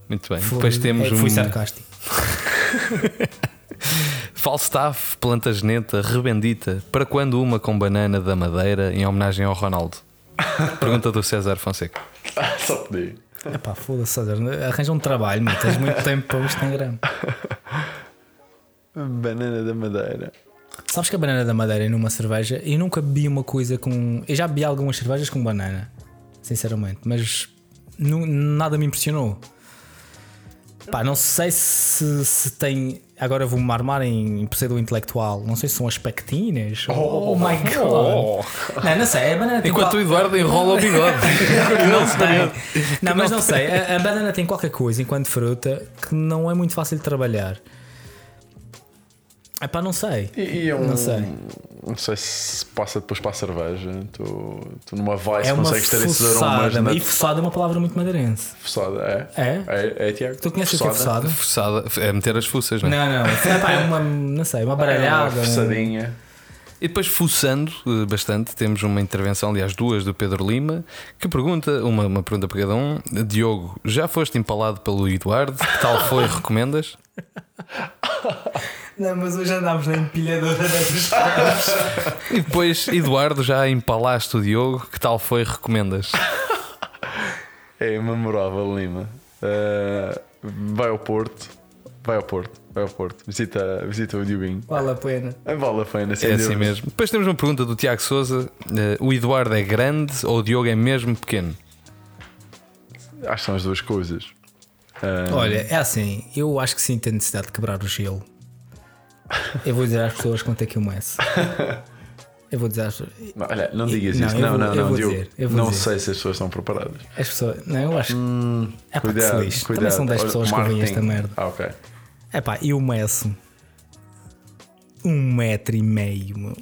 [SPEAKER 1] Muito bem.
[SPEAKER 3] Foi-
[SPEAKER 1] Depois temos
[SPEAKER 3] é, Fui
[SPEAKER 1] um
[SPEAKER 3] sarcástico.
[SPEAKER 1] Falstaff, planta geneta, rebendita. Para quando uma com banana da Madeira em homenagem ao Ronaldo? Pergunta do César Fonseca.
[SPEAKER 2] Só pedi.
[SPEAKER 3] Epá, foda-se, César, arranja um trabalho, meu, tens muito tempo para o Instagram.
[SPEAKER 2] Banana da Madeira.
[SPEAKER 3] Sabes que a banana da madeira é numa cerveja? Eu nunca bebi uma coisa com. Eu já bebi algumas cervejas com banana, sinceramente, mas nu- nada me impressionou. Pá, não sei se, se tem. Agora vou-me armar em pseudo intelectual. Não sei se são as pectinas. Oh, my god! Não, não sei. A banana tem
[SPEAKER 1] Enquanto o
[SPEAKER 3] qual-
[SPEAKER 1] Eduardo enrola o bigode.
[SPEAKER 3] não sei. Não, mas não sei. A, a banana tem qualquer coisa enquanto fruta que não é muito fácil de trabalhar. É pá, não sei.
[SPEAKER 2] E, e é um,
[SPEAKER 3] Não sei.
[SPEAKER 2] não sei se passa depois para a cerveja. Tu, tu numa vice
[SPEAKER 3] É uma
[SPEAKER 2] consegues ter esses aromas
[SPEAKER 3] fuçada.
[SPEAKER 2] na
[SPEAKER 3] E fuçada é uma palavra muito madeirense.
[SPEAKER 2] fuçada. É?
[SPEAKER 3] É?
[SPEAKER 2] É, é, Tiago?
[SPEAKER 3] Tu conheces o que é fuçada?
[SPEAKER 1] Fuçada, é meter as fuças, não é?
[SPEAKER 3] Não, não. Epá, é uma, não sei, uma
[SPEAKER 2] É
[SPEAKER 3] baralhada.
[SPEAKER 2] uma
[SPEAKER 3] um-
[SPEAKER 2] fuçadinha.
[SPEAKER 1] E depois, fuçando eh, bastante, temos uma intervenção, aliás, duas do Pedro Lima, que pergunta, uma, uma pergunta para cada um: Diogo, já foste empalado pelo Eduardo? Que tal foi? Recomendas?
[SPEAKER 3] Não, mas hoje andámos na empilhadora dessas
[SPEAKER 1] E depois, Eduardo, já empalaste o Diogo? Que tal foi? Recomendas?
[SPEAKER 2] É memorável, Lima. Uh, vai ao Porto. Vai ao Porto. Vai ao Porto. Visita, visita o Dioguinho.
[SPEAKER 3] Vale a pena.
[SPEAKER 2] É vale a pena, sem
[SPEAKER 1] É assim mesmo. Depois temos uma pergunta do Tiago Souza: eh, O Eduardo é grande ou o Diogo é mesmo pequeno?
[SPEAKER 2] Acho que são as duas coisas. Uh,
[SPEAKER 3] Olha, é assim, eu acho que sinto a necessidade de quebrar o gelo. Eu vou dizer às pessoas quanto é que eu meço. Eu vou dizer às pessoas.
[SPEAKER 2] não, olha, não digas
[SPEAKER 3] Não,
[SPEAKER 2] isso. Não, não,
[SPEAKER 3] eu
[SPEAKER 2] não, não
[SPEAKER 3] dizer.
[SPEAKER 2] sei se as pessoas estão preparadas.
[SPEAKER 3] As pessoas. Não, eu acho que. é pá, que se
[SPEAKER 2] Cuidado,
[SPEAKER 3] lixe.
[SPEAKER 2] cuidado.
[SPEAKER 3] Também são 10
[SPEAKER 2] Olha,
[SPEAKER 3] pessoas que ouvem esta merda.
[SPEAKER 2] Ah, ok.
[SPEAKER 3] É pá, eu meço. Um metro e meio, meu.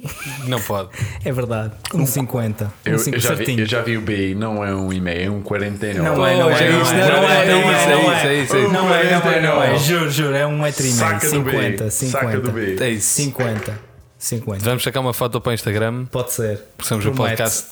[SPEAKER 1] Não pode.
[SPEAKER 3] É verdade. Um 50. Um
[SPEAKER 2] Eu,
[SPEAKER 3] 5
[SPEAKER 2] eu já vi, eu já vi o BI, não é um e-mail, é um 49.
[SPEAKER 3] Não é, não é,
[SPEAKER 1] é
[SPEAKER 3] não
[SPEAKER 1] isso,
[SPEAKER 3] é,
[SPEAKER 1] não
[SPEAKER 3] não
[SPEAKER 1] é,
[SPEAKER 3] é,
[SPEAKER 1] não
[SPEAKER 3] não
[SPEAKER 1] é,
[SPEAKER 3] é,
[SPEAKER 1] isso,
[SPEAKER 3] não
[SPEAKER 1] é isso, é isso, é isso.
[SPEAKER 3] Não é, não é, não é.
[SPEAKER 2] Não.
[SPEAKER 3] Juro, juro, é um metro e meio.
[SPEAKER 2] Saca do B.
[SPEAKER 3] 50,
[SPEAKER 2] Saca do
[SPEAKER 3] 50.
[SPEAKER 2] B.
[SPEAKER 1] É isso.
[SPEAKER 3] 50. 50.
[SPEAKER 1] Vamos sacar uma foto para o Instagram,
[SPEAKER 3] Pode ser.
[SPEAKER 1] porque somos o
[SPEAKER 3] Promete.
[SPEAKER 1] podcast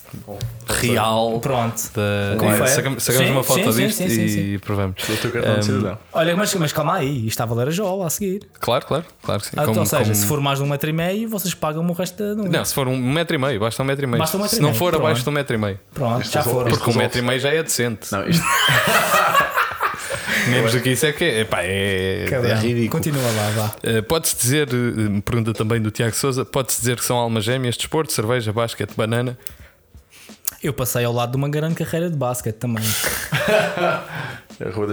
[SPEAKER 1] real.
[SPEAKER 3] Pronto.
[SPEAKER 1] Da... Sacamos, sacamos
[SPEAKER 3] Sim,
[SPEAKER 1] uma foto
[SPEAKER 3] sim,
[SPEAKER 1] disto
[SPEAKER 3] sim, sim,
[SPEAKER 1] e
[SPEAKER 3] sim.
[SPEAKER 1] provamos.
[SPEAKER 2] O
[SPEAKER 1] Um.
[SPEAKER 3] Olha, mas, mas calma aí, isto está a valer a jola a seguir.
[SPEAKER 1] Claro, claro, claro que sim.
[SPEAKER 3] Ah,
[SPEAKER 1] Como-
[SPEAKER 3] ou seja,
[SPEAKER 1] como-
[SPEAKER 3] se for mais de um metro e meio, vocês pagam o resto da.
[SPEAKER 1] Não, se for um metro e meio, basta um metro e meio.
[SPEAKER 3] Basta um metro e
[SPEAKER 1] se não
[SPEAKER 3] meio,
[SPEAKER 1] for
[SPEAKER 3] pronto.
[SPEAKER 1] abaixo de um metro e meio.
[SPEAKER 3] Pronto,
[SPEAKER 2] Isto
[SPEAKER 3] já foram.
[SPEAKER 2] isto
[SPEAKER 1] Porque um metro e meio já é decente.
[SPEAKER 2] Não, isto,
[SPEAKER 1] Menos do que isso é que é. Epá, é, é ridículo.
[SPEAKER 3] Continua lá, vá.
[SPEAKER 1] Uh, Pode-se dizer, uh, pergunta também do Tiago Souza, pode-se dizer que são almas gêmeas, desporto, cerveja, basquete, banana.
[SPEAKER 3] Eu passei ao lado de uma grande carreira de basquete também.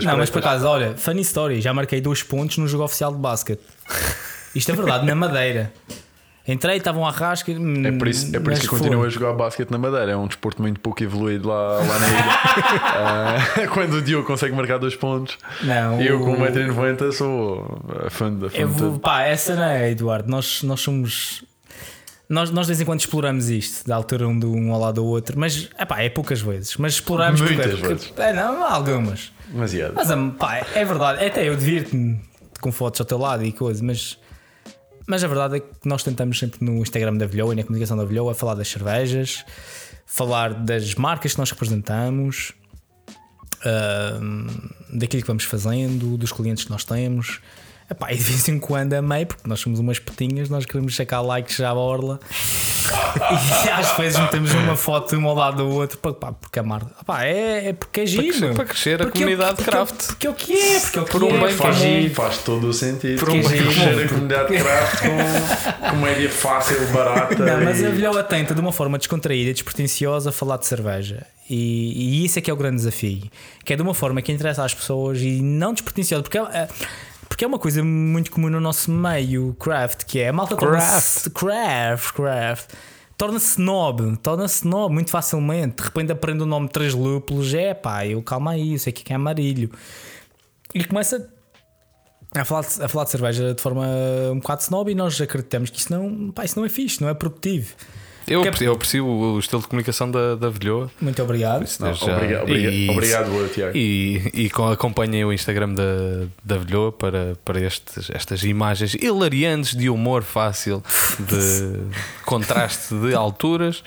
[SPEAKER 3] Não, mas por acaso, olha, funny story, já marquei dois pontos no jogo oficial de basquete. Isto é verdade, na Madeira. Entrei, estavam à rasca.
[SPEAKER 2] É por isso, é por isso que continuo a jogar basquete na Madeira. É um desporto muito pouco evoluído lá, lá na ilha. Ah, quando o Diogo consegue marcar dois pontos,
[SPEAKER 3] Não,
[SPEAKER 2] eu com
[SPEAKER 3] o-
[SPEAKER 2] 1,90m sou fã da fã
[SPEAKER 3] Eu
[SPEAKER 2] de
[SPEAKER 3] vou,
[SPEAKER 2] tudo.
[SPEAKER 3] pá, essa não é, Eduardo. Nós, nós somos. Nós, nós de vez em quando exploramos isto, da altura um, do, um ao lado do outro, mas epá, é poucas vezes. Mas exploramos
[SPEAKER 2] Muitas
[SPEAKER 3] porque,
[SPEAKER 2] vezes.
[SPEAKER 3] é, não, algumas.
[SPEAKER 2] Demasiado.
[SPEAKER 3] Mas hum, pá, é verdade, até eu divirto-me com fotos ao teu lado e coisas, mas, mas a verdade é que nós tentamos sempre no Instagram da Vilhoa e na comunicação da Vilhoa falar das cervejas, falar das marcas que nós representamos, hum, daquilo que vamos fazendo, dos clientes que nós temos. Epá, e de vez em quando a meio, porque nós somos umas petinhas, nós queremos sacar likes já à orla e às vezes metemos uma foto um ao lado do outro pá, pá, porque a marca pá, é, é porque é giro
[SPEAKER 1] crescer-
[SPEAKER 3] meu.
[SPEAKER 1] para crescer a
[SPEAKER 3] Porque é
[SPEAKER 1] comunidade
[SPEAKER 3] porque é
[SPEAKER 1] craft.
[SPEAKER 3] porque é o que é, porque é o que
[SPEAKER 1] Por um
[SPEAKER 3] é,
[SPEAKER 1] bem
[SPEAKER 3] é
[SPEAKER 1] comum.
[SPEAKER 3] giro.
[SPEAKER 2] Faz todo o sentido.
[SPEAKER 1] Por um
[SPEAKER 3] bem
[SPEAKER 2] crescer a comunidade de craft com comédia fácil, barata.
[SPEAKER 3] Não, mas
[SPEAKER 2] e...
[SPEAKER 3] a Vilhoa tenta de uma forma descontraída e despretensiosa falar de cerveja. E, e isso é que é o grande desafio. Que é de uma forma que interessa às pessoas e não despretensiosa, porque é, é- porque é uma coisa muito comum no nosso meio, craft, que é a malta torna-se- craft, craft. Torna-se snob, torna-se snob muito facilmente. De repente aprende o nome de três lúpulos, é pá, eu calma aí, eu sei que é amarilho. E começa a falar, de, a falar de cerveja de forma um bocado snob e nós acreditamos que isso não, pá, isso não é fixe, não é produtivo.
[SPEAKER 1] Eu,
[SPEAKER 3] Porque-
[SPEAKER 1] aprecio- eu aprecio o estilo de comunicação da, da Vilhoa.
[SPEAKER 3] Muito obrigado.
[SPEAKER 1] Isso
[SPEAKER 2] Não,
[SPEAKER 1] desde já.
[SPEAKER 2] obrigado, obrigado,
[SPEAKER 1] E-
[SPEAKER 2] obrigado, Tiago.
[SPEAKER 1] E, e com, acompanhem o Instagram da, da Vilhoa para, para estes, estas imagens hilariantes de humor fácil, de contraste de alturas.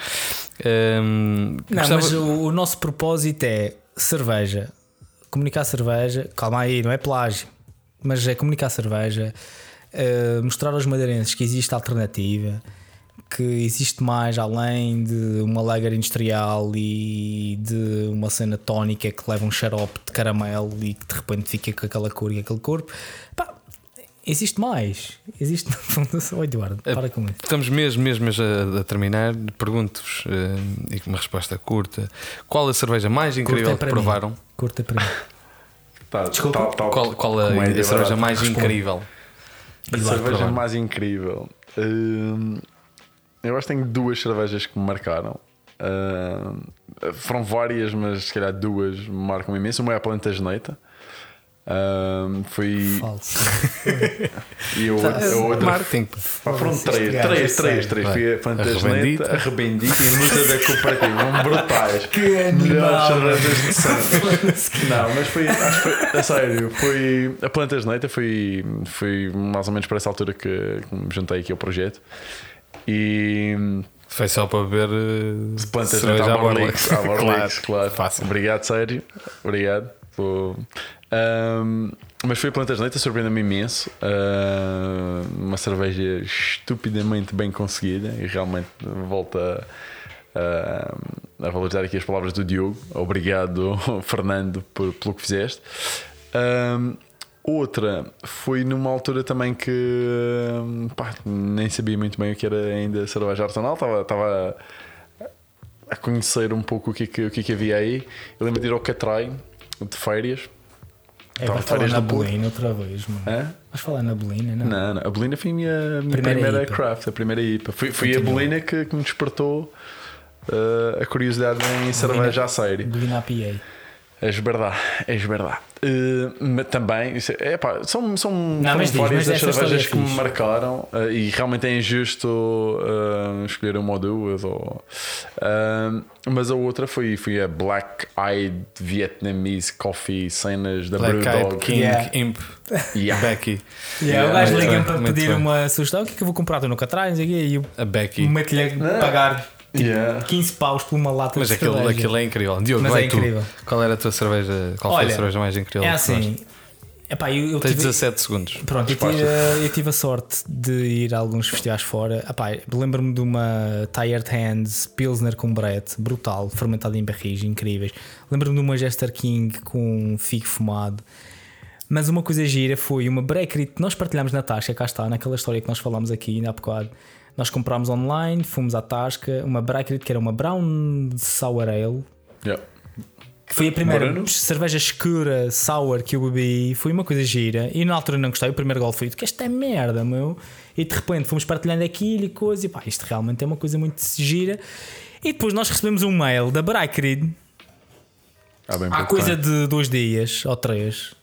[SPEAKER 1] Hum,
[SPEAKER 3] Não,
[SPEAKER 1] gostava-
[SPEAKER 3] mas o, o nosso propósito é cerveja. Comunicar cerveja. Calma aí, não é plágio. Mas é comunicar cerveja. eh, mostrar aos madeirenses que existe alternativa. Que existe mais além de uma lager industrial e de uma cena tónica que leva um xarope de caramelo e que de repente fica com aquela cor e aquele corpo. Pá, existe mais. Existe. Oi, Eduardo, para com isso.
[SPEAKER 1] Estamos mesmo, mesmo a, a terminar. Pergunto-vos, eh, e com uma resposta curta: qual a cerveja mais incrível
[SPEAKER 3] é
[SPEAKER 1] que provaram?
[SPEAKER 3] mim. Curta para mim.
[SPEAKER 2] Tá,
[SPEAKER 3] Desculpa.
[SPEAKER 1] Qual, qual a,
[SPEAKER 2] comédia
[SPEAKER 1] a cerveja mais
[SPEAKER 3] Responde.
[SPEAKER 1] incrível?
[SPEAKER 2] A cerveja mais incrível. Hum, eu acho que tenho duas cervejas que me marcaram. Hum, foram várias, mas se calhar duas me marcam imenso. Uma é a Plantageneita. Ahm, foi.
[SPEAKER 3] Falso.
[SPEAKER 2] E a outra.
[SPEAKER 1] Marketing.
[SPEAKER 2] Pá, foram três, três, três, três.
[SPEAKER 1] Vai.
[SPEAKER 2] Fui a Fantasneta,
[SPEAKER 1] Arrebendita.
[SPEAKER 2] a Rebendita e Musa da Cooperativa. Foram brutais.
[SPEAKER 3] Que
[SPEAKER 2] Melhores
[SPEAKER 3] animal.
[SPEAKER 2] cervejas de Santos. Não, mas foi, acho foi, a sério, foi a Plantas de Neita foi, foi mais ou menos para essa altura que, que me juntei aqui ao projeto. E
[SPEAKER 1] Foi só para beber eh,
[SPEAKER 2] plantas de
[SPEAKER 1] Borlex.
[SPEAKER 2] Borlex. À Borlex, claro.
[SPEAKER 1] Fácil.
[SPEAKER 2] Obrigado, Sérgio. Obrigado. Ahm, mas foi Plantas de Neita, surpreendeu-me imenso. Ah, uma cerveja estupidamente bem conseguida e realmente volta a, a valorizar aqui as palavras do Diogo. Obrigado, Fernando, por, pelo que fizeste. Outra foi numa altura também que pá, nem sabia muito bem o que era ainda cerveja artesanal, estava, estava a conhecer um pouco o que, é que, o que, é que havia aí. Eu lembro de ir ao Catrai de férias.
[SPEAKER 3] É, vais falar
[SPEAKER 2] férias
[SPEAKER 3] na. Bolina outra vez, mano.
[SPEAKER 2] Hã?
[SPEAKER 3] Vais falar na Bolina, não?
[SPEAKER 2] Não, não, a Bolina foi a minha, minha
[SPEAKER 3] Primeira
[SPEAKER 2] primeira, craft, a primeira IPA. Foi, foi a. Bolina que, que me despertou uh, a curiosidade em cerveja a sério.
[SPEAKER 3] Bolina APA.
[SPEAKER 2] És verdade, és verdade. Uh, mas também, é, epá, são, são
[SPEAKER 3] mas diz,
[SPEAKER 2] várias
[SPEAKER 3] mas
[SPEAKER 2] das cervejas
[SPEAKER 3] é
[SPEAKER 2] que me marcaram uh, e realmente é injusto uh, escolher uma ou duas. Ou, uh, mas a outra foi, foi a Black Eyed Vietnamese Coffee, cenas da
[SPEAKER 1] Black
[SPEAKER 2] Brewdog.
[SPEAKER 1] King
[SPEAKER 3] Yeah.
[SPEAKER 1] Imp
[SPEAKER 2] Yeah.
[SPEAKER 1] Becky.
[SPEAKER 3] Yeah, o
[SPEAKER 2] Yeah,
[SPEAKER 3] gajo
[SPEAKER 1] muito
[SPEAKER 3] liga-me
[SPEAKER 1] bem,
[SPEAKER 3] para pedir
[SPEAKER 1] bem.
[SPEAKER 3] uma sugestão. O que é que eu vou comprar? Tu nunca não o quê, e eu
[SPEAKER 1] A Becky.
[SPEAKER 3] meto-lhe a pagar
[SPEAKER 2] Yeah.
[SPEAKER 3] 15 paus por uma lata
[SPEAKER 1] Mas
[SPEAKER 3] de
[SPEAKER 1] aquilo,
[SPEAKER 3] cerveja.
[SPEAKER 1] aquilo é incrível. Diogo,
[SPEAKER 3] Mas
[SPEAKER 1] vai
[SPEAKER 3] é
[SPEAKER 1] tu.
[SPEAKER 3] incrível.
[SPEAKER 1] Qual era a tua cerveja? Qual foi
[SPEAKER 3] Olha,
[SPEAKER 1] a cerveja mais incrível?
[SPEAKER 3] É assim. Epá, eu, eu
[SPEAKER 1] Tens
[SPEAKER 3] tive,
[SPEAKER 1] 17 segundos.
[SPEAKER 3] Pronto, eu tive, eu tive a sorte de ir a alguns festivais fora. Epá, Lembro-me de uma Tired Hands Pilsner com Brett, brutal, fermentada em barris, incríveis. Lembro-me de uma Jester King com figo fumado. Mas uma coisa gira foi uma breakery que nós partilhámos na Tasca, cá está, naquela história que nós falámos aqui ainda há bocado. Nós comprámos online, fomos à Tasca, uma breakery que era uma Brown Sour Ale,
[SPEAKER 2] Yeah.
[SPEAKER 3] que foi a primeira
[SPEAKER 2] Moreno?
[SPEAKER 3] cerveja escura, sour que eu bebi. Foi uma coisa gira. E na altura não gostei. O primeiro gol foi: que esta é merda, meu. E de repente fomos partilhando aquilo e coisa. E pá, isto realmente é uma coisa muito gira. E depois nós recebemos um mail da Bracrid
[SPEAKER 2] Há bem
[SPEAKER 3] há
[SPEAKER 2] pouco
[SPEAKER 3] coisa de dois dias ou três.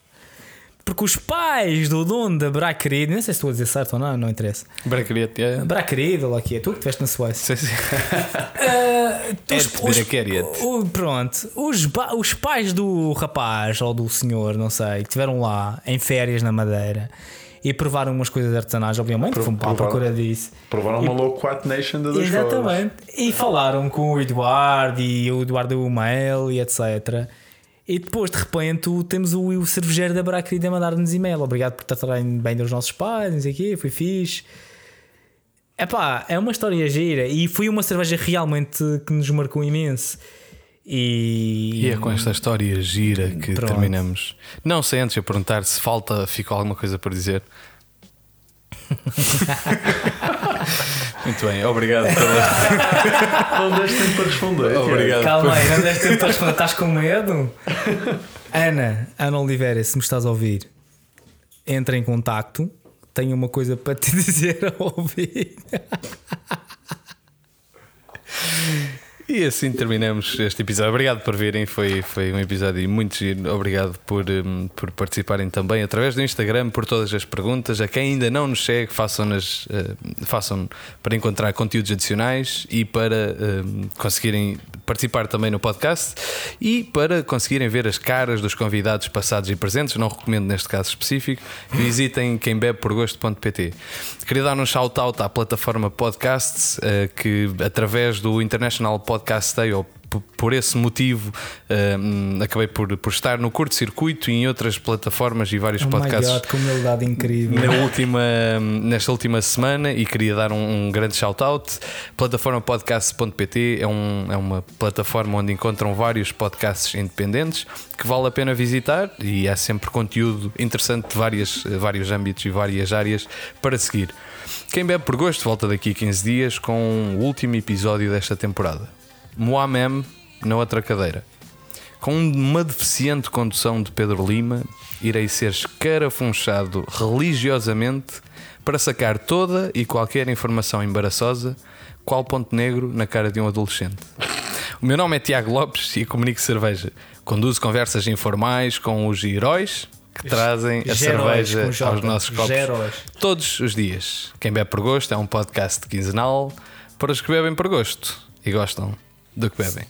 [SPEAKER 3] Porque os pais do dono da Bracrid, não sei se estou a dizer certo ou não, não interessa.
[SPEAKER 1] Bracariete, é.
[SPEAKER 3] Bracrid, ou lá que é, tu que estiveste na Suécia.
[SPEAKER 1] Sim, sim.
[SPEAKER 3] Uh, os, os- o- pronto, os, os pais do rapaz ou do senhor, não sei, que estiveram lá em férias na Madeira e provaram umas coisas artesanais, obviamente,
[SPEAKER 2] Pro-
[SPEAKER 3] fomos para a
[SPEAKER 2] provaram.
[SPEAKER 3] procura disso.
[SPEAKER 2] Provaram uma Low Quat Nation foros.
[SPEAKER 3] Exatamente. E falaram com o Eduardo e o Eduardo mail e etc. E depois, de repente, temos o, o cervejeiro da Bracrid a mandar-nos e-mail. Obrigado por tratarem bem dos nossos pais, não sei o quê, foi fixe. Epá, é uma história gira e foi uma cerveja realmente que nos marcou imenso. E,
[SPEAKER 1] E é com esta história gira que
[SPEAKER 3] Pronto.
[SPEAKER 1] terminamos. Não sei antes eu perguntar se falta, ficou alguma coisa para dizer. Muito bem, obrigado pela.
[SPEAKER 2] Não deste tempo para responder.
[SPEAKER 1] Obrigado.
[SPEAKER 3] Calma aí, não deste tempo para responder, estás com medo? Ana, Ana Oliveira, se me estás a ouvir, entra em contacto. Tenho uma coisa para te dizer a ouvir.
[SPEAKER 1] E assim terminamos este episódio. Obrigado por virem, foi, foi um episódio muito giro. Obrigado por, hum, por participarem também através do Instagram, por todas as perguntas. A quem ainda não nos segue, façam-nas eh, façam para encontrar conteúdos adicionais e para hum, conseguirem participar também no podcast e para conseguirem ver as caras dos convidados passados e presentes. Não recomendo neste caso específico. Visitem quembebeporgosto.pt. Queria dar um shout-out à plataforma Podcasts eh, que através do International Podcast Day ou por esse motivo hum, acabei por, por estar no curto-circuito e em outras plataformas e vários
[SPEAKER 3] Oh my
[SPEAKER 1] podcasts
[SPEAKER 3] god, que humildade incrível.
[SPEAKER 1] na última, nesta última semana e queria dar um, um grande shout-out. Plataforma podcast.pt é, um, é uma plataforma onde encontram vários podcasts independentes que vale a pena visitar e há sempre conteúdo interessante de várias, vários âmbitos e várias áreas para seguir. Quem bebe por gosto volta daqui a 15 dias com o último episódio desta temporada. Moamem na outra cadeira. Com uma deficiente condução de Pedro Lima, irei ser escarafunchado religiosamente para sacar toda e qualquer informação embaraçosa, qual ponto negro na cara de um adolescente. O meu nome é Tiago Lopes e comunico cerveja. Conduzo conversas informais com os heróis que trazem a
[SPEAKER 3] Geróis,
[SPEAKER 1] cerveja aos nossos copos
[SPEAKER 3] Geróis.
[SPEAKER 1] todos os dias. Quem bebe por gosto é um podcast quinzenal para os que bebem por gosto e gostam do que bebem.